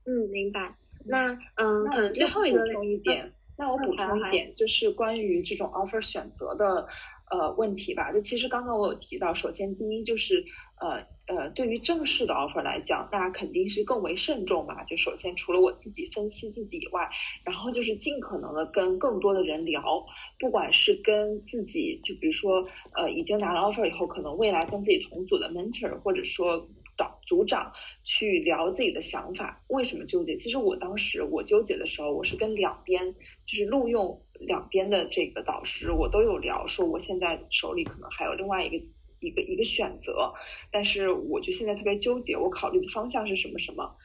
嗯，明白。那嗯，可能最后一个一点，那我补充一点，就是关于这种 offer 选择的。呃，问题吧，就其实刚刚我有提到，首先第一就是，呃呃，对于正式的 offer 来讲，大家肯定是更为慎重嘛。就首先除了我自己分析自己以外，然后就是尽可能的跟更多的人聊，不管是跟自己，就比如说，呃，已经拿了 offer 以后，可能未来跟自己同组的 mentor，或者说。导组长去聊自己的想法，为什么纠结？其实我当时我纠结的时候，我是跟两边就是录用两边的这个导师，我都有聊，说我现在手里可能还有另外一个一个一个选择，但是我就现在特别纠结，我考虑的方向是什么什么，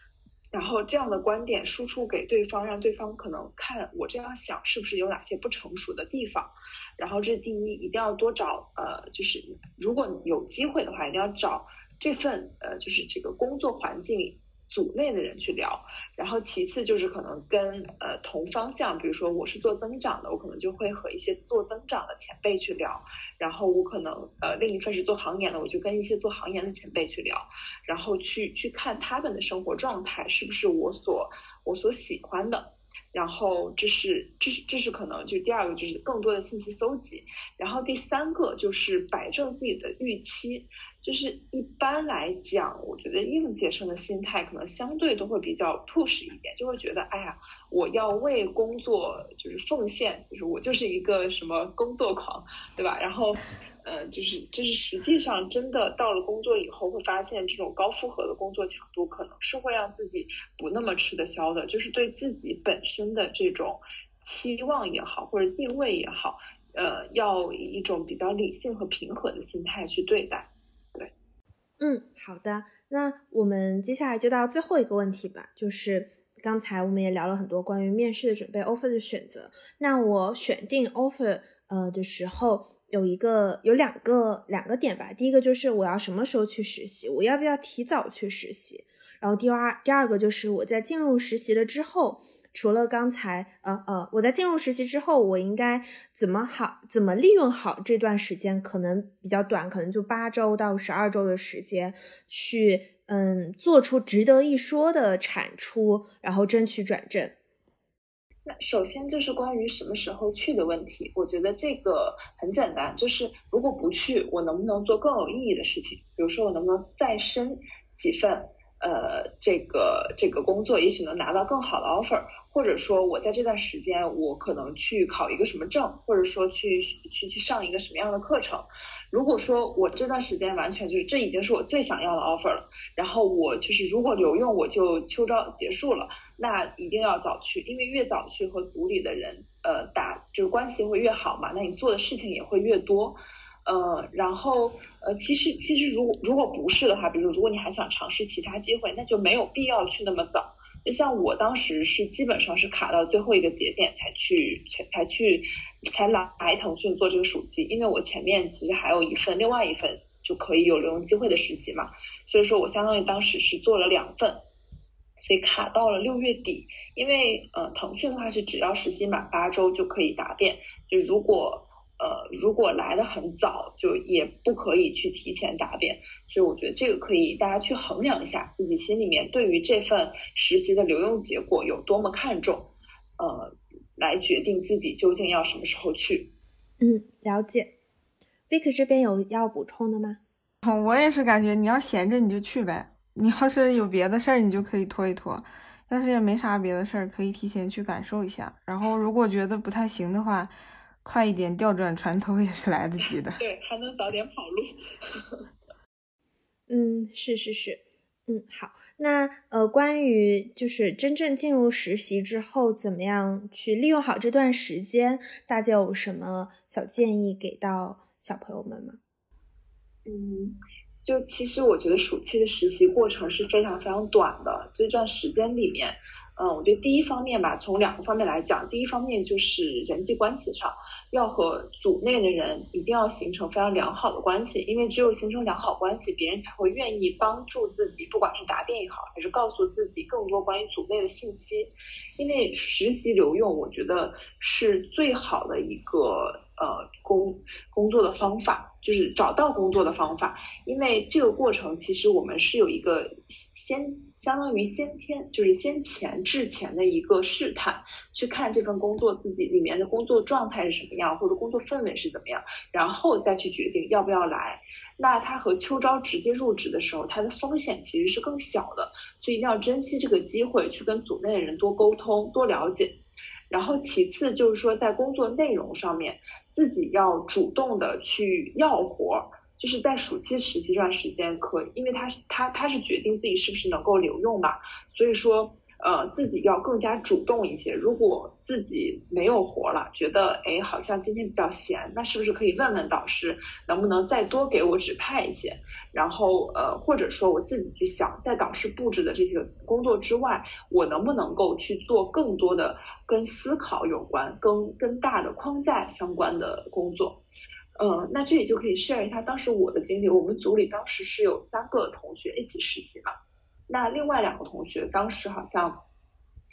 然后这样的观点输出给对方，让对方可能看我这样想是不是有哪些不成熟的地方，然后这是第一，一定要多找呃，就是如果有机会的话，一定要找。这份呃，就是这个工作环境组内的人去聊，然后其次就是可能跟呃同方向，比如说我是做增长的，我可能就会和一些做增长的前辈去聊，然后我可能呃另一份是做行研的，我就跟一些做行研的前辈去聊，然后去去看他们的生活状态是不是我所我所喜欢的。然后这是这是这是可能就第二个就是更多的信息搜集，然后第三个就是摆正自己的预期，就是一般来讲，我觉得应届生的心态可能相对都会比较 push 一点，就会觉得哎呀，我要为工作就是奉献，就是我就是一个什么工作狂，对吧？然后。呃，就是就是实际上真的到了工作以后，会发现这种高负荷的工作强度可能是会让自己不那么吃得消的。就是对自己本身的这种期望也好，或者定位也好，呃，要以一种比较理性和平和的心态去对待。嗯，好的，那我们接下来就到最后一个问题吧，就是刚才我们也聊了很多关于面试的准备，offer 的选择。那我选定 offer 呃的时候。有一个有两个两个点吧。第一个就是我要什么时候去实习，我要不要提早去实习？然后第二第二个就是我在进入实习了之后，除了刚才呃呃，我在进入实习之后，我应该怎么好怎么利用好这段时间，可能比较短，可能就八周到十二周的时间，去嗯做出值得一说的产出，然后争取转正。那首先就是关于什么时候去的问题，我觉得这个很简单，就是如果不去，我能不能做更有意义的事情？比如说我能不能再申几份呃这个这个工作，也许能拿到更好的 offer，或者说我在这段时间我可能去考一个什么证，或者说去去去上一个什么样的课程。如果说我这段时间完全就是这已经是我最想要的 offer 了，然后我就是如果留用我就秋招结束了，那一定要早去，因为越早去和组里的人呃打就是关系会越好嘛，那你做的事情也会越多，呃，然后呃其实其实如果如果不是的话，比如如果你还想尝试其他机会，那就没有必要去那么早。就像我当时是基本上是卡到最后一个节点才去才才去才来来腾讯做这个暑期，因为我前面其实还有一份另外一份就可以有留用机会的实习嘛，所以说我相当于当时是做了两份，所以卡到了六月底。因为呃腾讯的话是只要实习满八周就可以答辩，就如果呃如果来的很早，就也不可以去提前答辩。所以我觉得这个可以大家去衡量一下自己心里面对于这份实习的留用结果有多么看重，呃，来决定自己究竟要什么时候去。嗯，了解。Vic 这边有要补充的吗？我也是感觉你要闲着你就去呗，你要是有别的事儿你就可以拖一拖，但是也没啥别的事儿可以提前去感受一下。然后如果觉得不太行的话，快一点调转船头也是来得及的。对，还能早点跑路。嗯，是是是，嗯，好，那呃，关于就是真正进入实习之后，怎么样去利用好这段时间，大家有什么小建议给到小朋友们吗？嗯，就其实我觉得暑期的实习过程是非常非常短的，这段时间里面。嗯，我觉得第一方面吧，从两个方面来讲，第一方面就是人际关系上，要和组内的人一定要形成非常良好的关系，因为只有形成良好关系，别人才会愿意帮助自己，不管是答辩也好，还是告诉自己更多关于组内的信息。因为实习留用，我觉得是最好的一个呃工工作的方法，就是找到工作的方法。因为这个过程其实我们是有一个先。相当于先天就是先前之前的一个试探，去看这份工作自己里面的工作状态是什么样，或者工作氛围是怎么样，然后再去决定要不要来。那他和秋招直接入职的时候，他的风险其实是更小的，所以一定要珍惜这个机会，去跟组内的人多沟通、多了解。然后其次就是说，在工作内容上面，自己要主动的去要活。就是在暑期实习这段时间，可因为他他他是决定自己是不是能够留用嘛，所以说呃自己要更加主动一些。如果自己没有活了，觉得哎好像今天比较闲，那是不是可以问问导师能不能再多给我指派一些？然后呃或者说我自己去想，在导师布置的这些工作之外，我能不能够去做更多的跟思考有关、跟跟大的框架相关的工作？嗯，那这里就可以 share 一下当时我的经历。我们组里当时是有三个同学一起实习嘛，那另外两个同学当时好像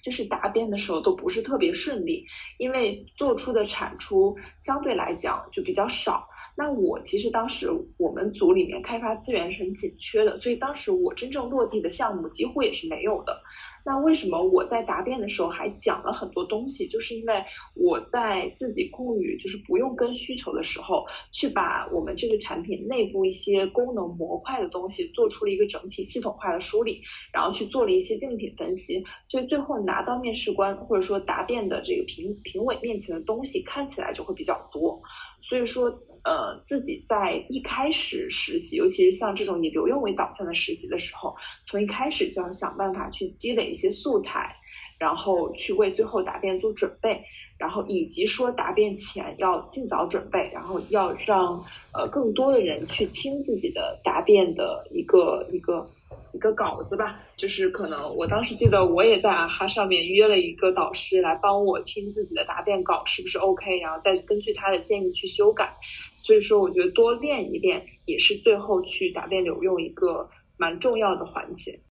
就是答辩的时候都不是特别顺利，因为做出的产出相对来讲就比较少。那我其实当时我们组里面开发资源是很紧缺的，所以当时我真正落地的项目几乎也是没有的。那为什么我在答辩的时候还讲了很多东西？就是因为我在自己空余就是不用跟需求的时候，去把我们这个产品内部一些功能模块的东西做出了一个整体系统化的梳理，然后去做了一些竞品分析，所以最后拿到面试官或者说答辩的这个评评委面前的东西看起来就会比较多。所以说。呃，自己在一开始实习，尤其是像这种以留用为导向的实习的时候，从一开始就要想办法去积累一些素材，然后去为最后答辩做准备，然后以及说答辩前要尽早准备，然后要让呃更多的人去听自己的答辩的一个一个。一个稿子吧，就是可能我当时记得我也在啊哈上面约了一个导师来帮我听自己的答辩稿是不是 OK，然后再根据他的建议去修改。所以说，我觉得多练一练也是最后去答辩留用一个蛮重要的环节。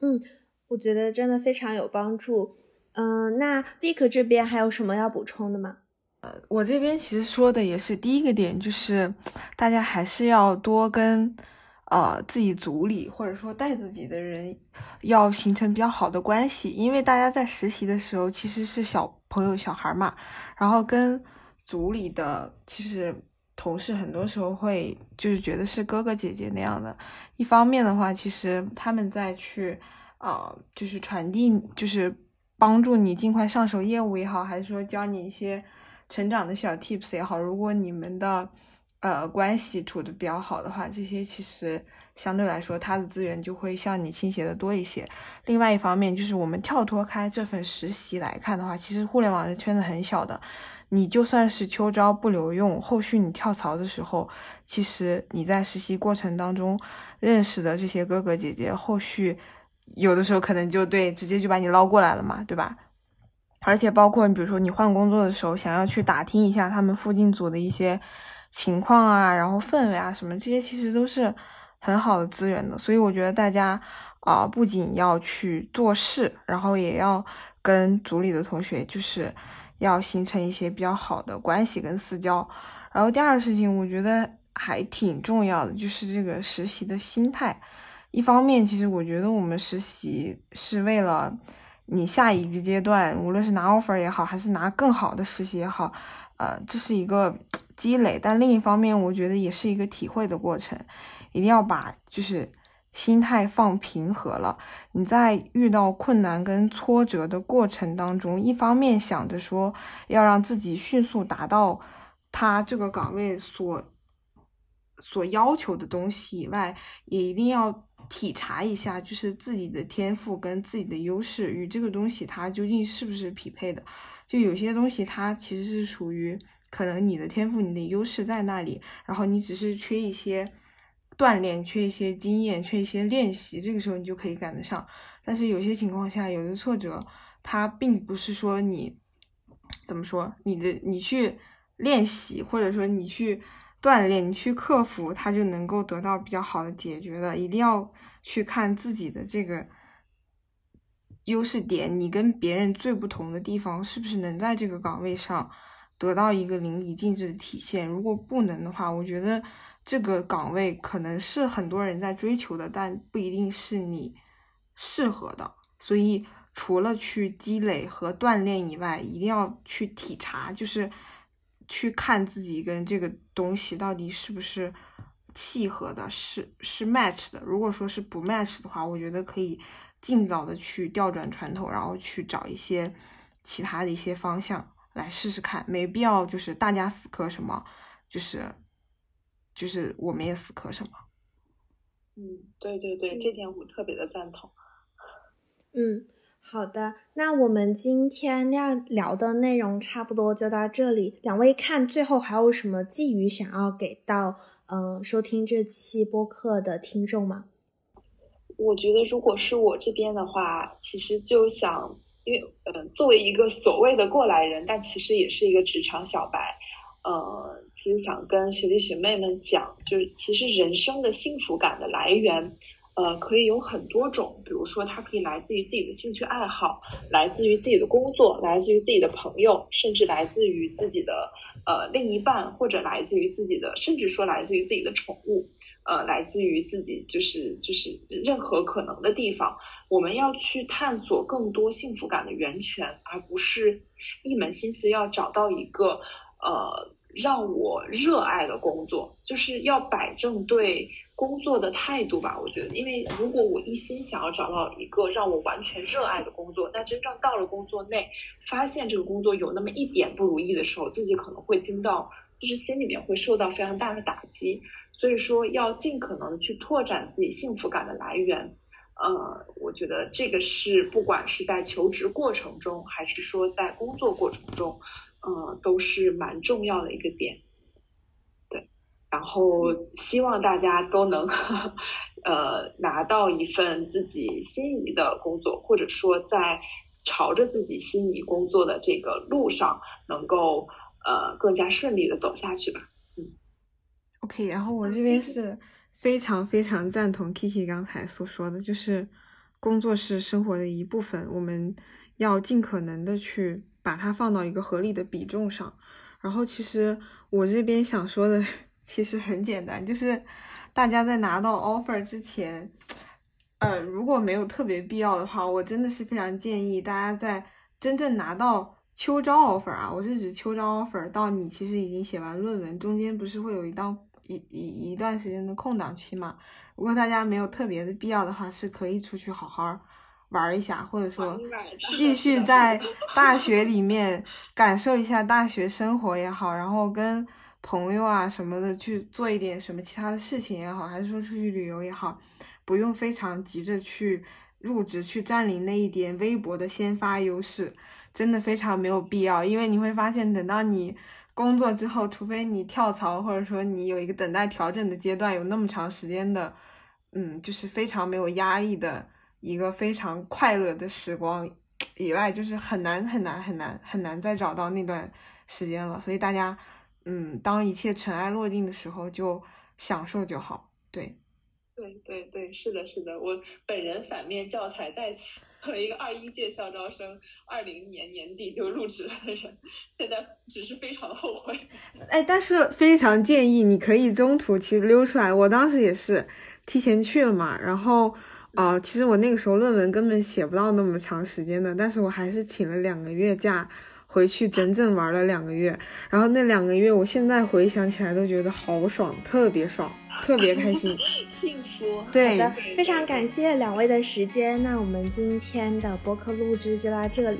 嗯，我觉得真的非常有帮助。嗯，那 Vic 这边还有什么要补充的吗？呃，我这边其实说的也是第一个点，就是大家还是要多跟呃自己组里或者说带自己的人要形成比较好的关系，因为大家在实习的时候其实是小朋友、小孩嘛，然后跟组里的其实。同事很多时候会就是觉得是哥哥姐姐那样的，一方面的话，其实他们在去，呃，就是传递，就是帮助你尽快上手业务也好，还是说教你一些成长的小 tips 也好，如果你们的呃关系处的比较好的话，这些其实相对来说他的资源就会向你倾斜的多一些。另外一方面，就是我们跳脱开这份实习来看的话，其实互联网的圈子很小的。你就算是秋招不留用，后续你跳槽的时候，其实你在实习过程当中认识的这些哥哥姐姐，后续有的时候可能就对直接就把你捞过来了嘛，对吧？而且包括你比如说你换工作的时候，想要去打听一下他们附近组的一些情况啊，然后氛围啊什么这些，其实都是很好的资源的。所以我觉得大家啊，不仅要去做事，然后也要跟组里的同学就是。要形成一些比较好的关系跟私交，然后第二个事情，我觉得还挺重要的，就是这个实习的心态。一方面，其实我觉得我们实习是为了你下一个阶段，无论是拿 offer 也好，还是拿更好的实习也好，呃，这是一个积累。但另一方面，我觉得也是一个体会的过程，一定要把就是。心态放平和了，你在遇到困难跟挫折的过程当中，一方面想着说要让自己迅速达到他这个岗位所所要求的东西以外，也一定要体察一下，就是自己的天赋跟自己的优势与这个东西它究竟是不是匹配的。就有些东西它其实是属于可能你的天赋、你的优势在那里，然后你只是缺一些。锻炼缺一些经验，缺一些练习，这个时候你就可以赶得上。但是有些情况下，有的挫折，它并不是说你怎么说，你的你去练习，或者说你去锻炼，你去克服，它就能够得到比较好的解决的。一定要去看自己的这个优势点，你跟别人最不同的地方，是不是能在这个岗位上得到一个淋漓尽致的体现？如果不能的话，我觉得。这个岗位可能是很多人在追求的，但不一定是你适合的。所以，除了去积累和锻炼以外，一定要去体察，就是去看自己跟这个东西到底是不是契合的，是是 match 的。如果说是不 match 的话，我觉得可以尽早的去调转船头，然后去找一些其他的一些方向来试试看，没必要就是大家死磕什么，就是。就是我们也死磕什么，嗯，对对对，这点我特别的赞同。嗯，好的，那我们今天要聊的内容差不多就到这里。两位看最后还有什么寄语想要给到嗯收听这期播客的听众吗？我觉得如果是我这边的话，其实就想，因为嗯，作为一个所谓的过来人，但其实也是一个职场小白。呃，其实想跟学弟学妹们讲，就是其实人生的幸福感的来源，呃，可以有很多种。比如说，它可以来自于自己的兴趣爱好，来自于自己的工作，来自于自己的朋友，甚至来自于自己的呃另一半，或者来自于自己的，甚至说来自于自己的宠物，呃，来自于自己就是就是任何可能的地方。我们要去探索更多幸福感的源泉，而不是一门心思要找到一个呃。让我热爱的工作，就是要摆正对工作的态度吧。我觉得，因为如果我一心想要找到一个让我完全热爱的工作，那真正到了工作内，发现这个工作有那么一点不如意的时候，自己可能会惊到，就是心里面会受到非常大的打击。所以说，要尽可能的去拓展自己幸福感的来源。呃，我觉得这个是不管是在求职过程中，还是说在工作过程中。嗯，都是蛮重要的一个点，对，然后希望大家都能 呃拿到一份自己心仪的工作，或者说在朝着自己心仪工作的这个路上，能够呃更加顺利的走下去吧。嗯。OK，然后我这边是非常非常赞同 Kiki 刚才所说的，就是工作是生活的一部分，我们要尽可能的去把它放到一个合理的比重上。然后其实我这边想说的 其实很简单，就是大家在拿到 offer 之前，呃，如果没有特别必要的话，我真的是非常建议大家在真正拿到秋招 offer 啊，我是指秋招 offer 到你其实已经写完论文，中间不是会有一档一一一段时间的空档期嘛？如果大家没有特别的必要的话，是可以出去好好玩一下，或者说继续在大学里面感受一下大学生活也好，然后跟朋友啊什么的去做一点什么其他的事情也好，还是说出去旅游也好，不用非常急着去入职去占领那一点微薄的先发优势，真的非常没有必要，因为你会发现等到你。工作之后，除非你跳槽，或者说你有一个等待调整的阶段，有那么长时间的，嗯，就是非常没有压力的一个非常快乐的时光以外，就是很难很难很难很难再找到那段时间了。所以大家，嗯，当一切尘埃落定的时候，就享受就好。对，对对对，是的，是的，我本人反面教材在此。作为一个二一届校招生，二零年年底就入职了的人，现在只是非常的后悔。哎，但是非常建议你可以中途其实溜出来。我当时也是提前去了嘛，然后呃，其实我那个时候论文根本写不到那么长时间的，但是我还是请了两个月假回去，整整玩了两个月。然后那两个月，我现在回想起来都觉得好爽，特别爽。特别开心，幸福。对的，非常感谢两位的时间。那我们今天的播客录制就到这里。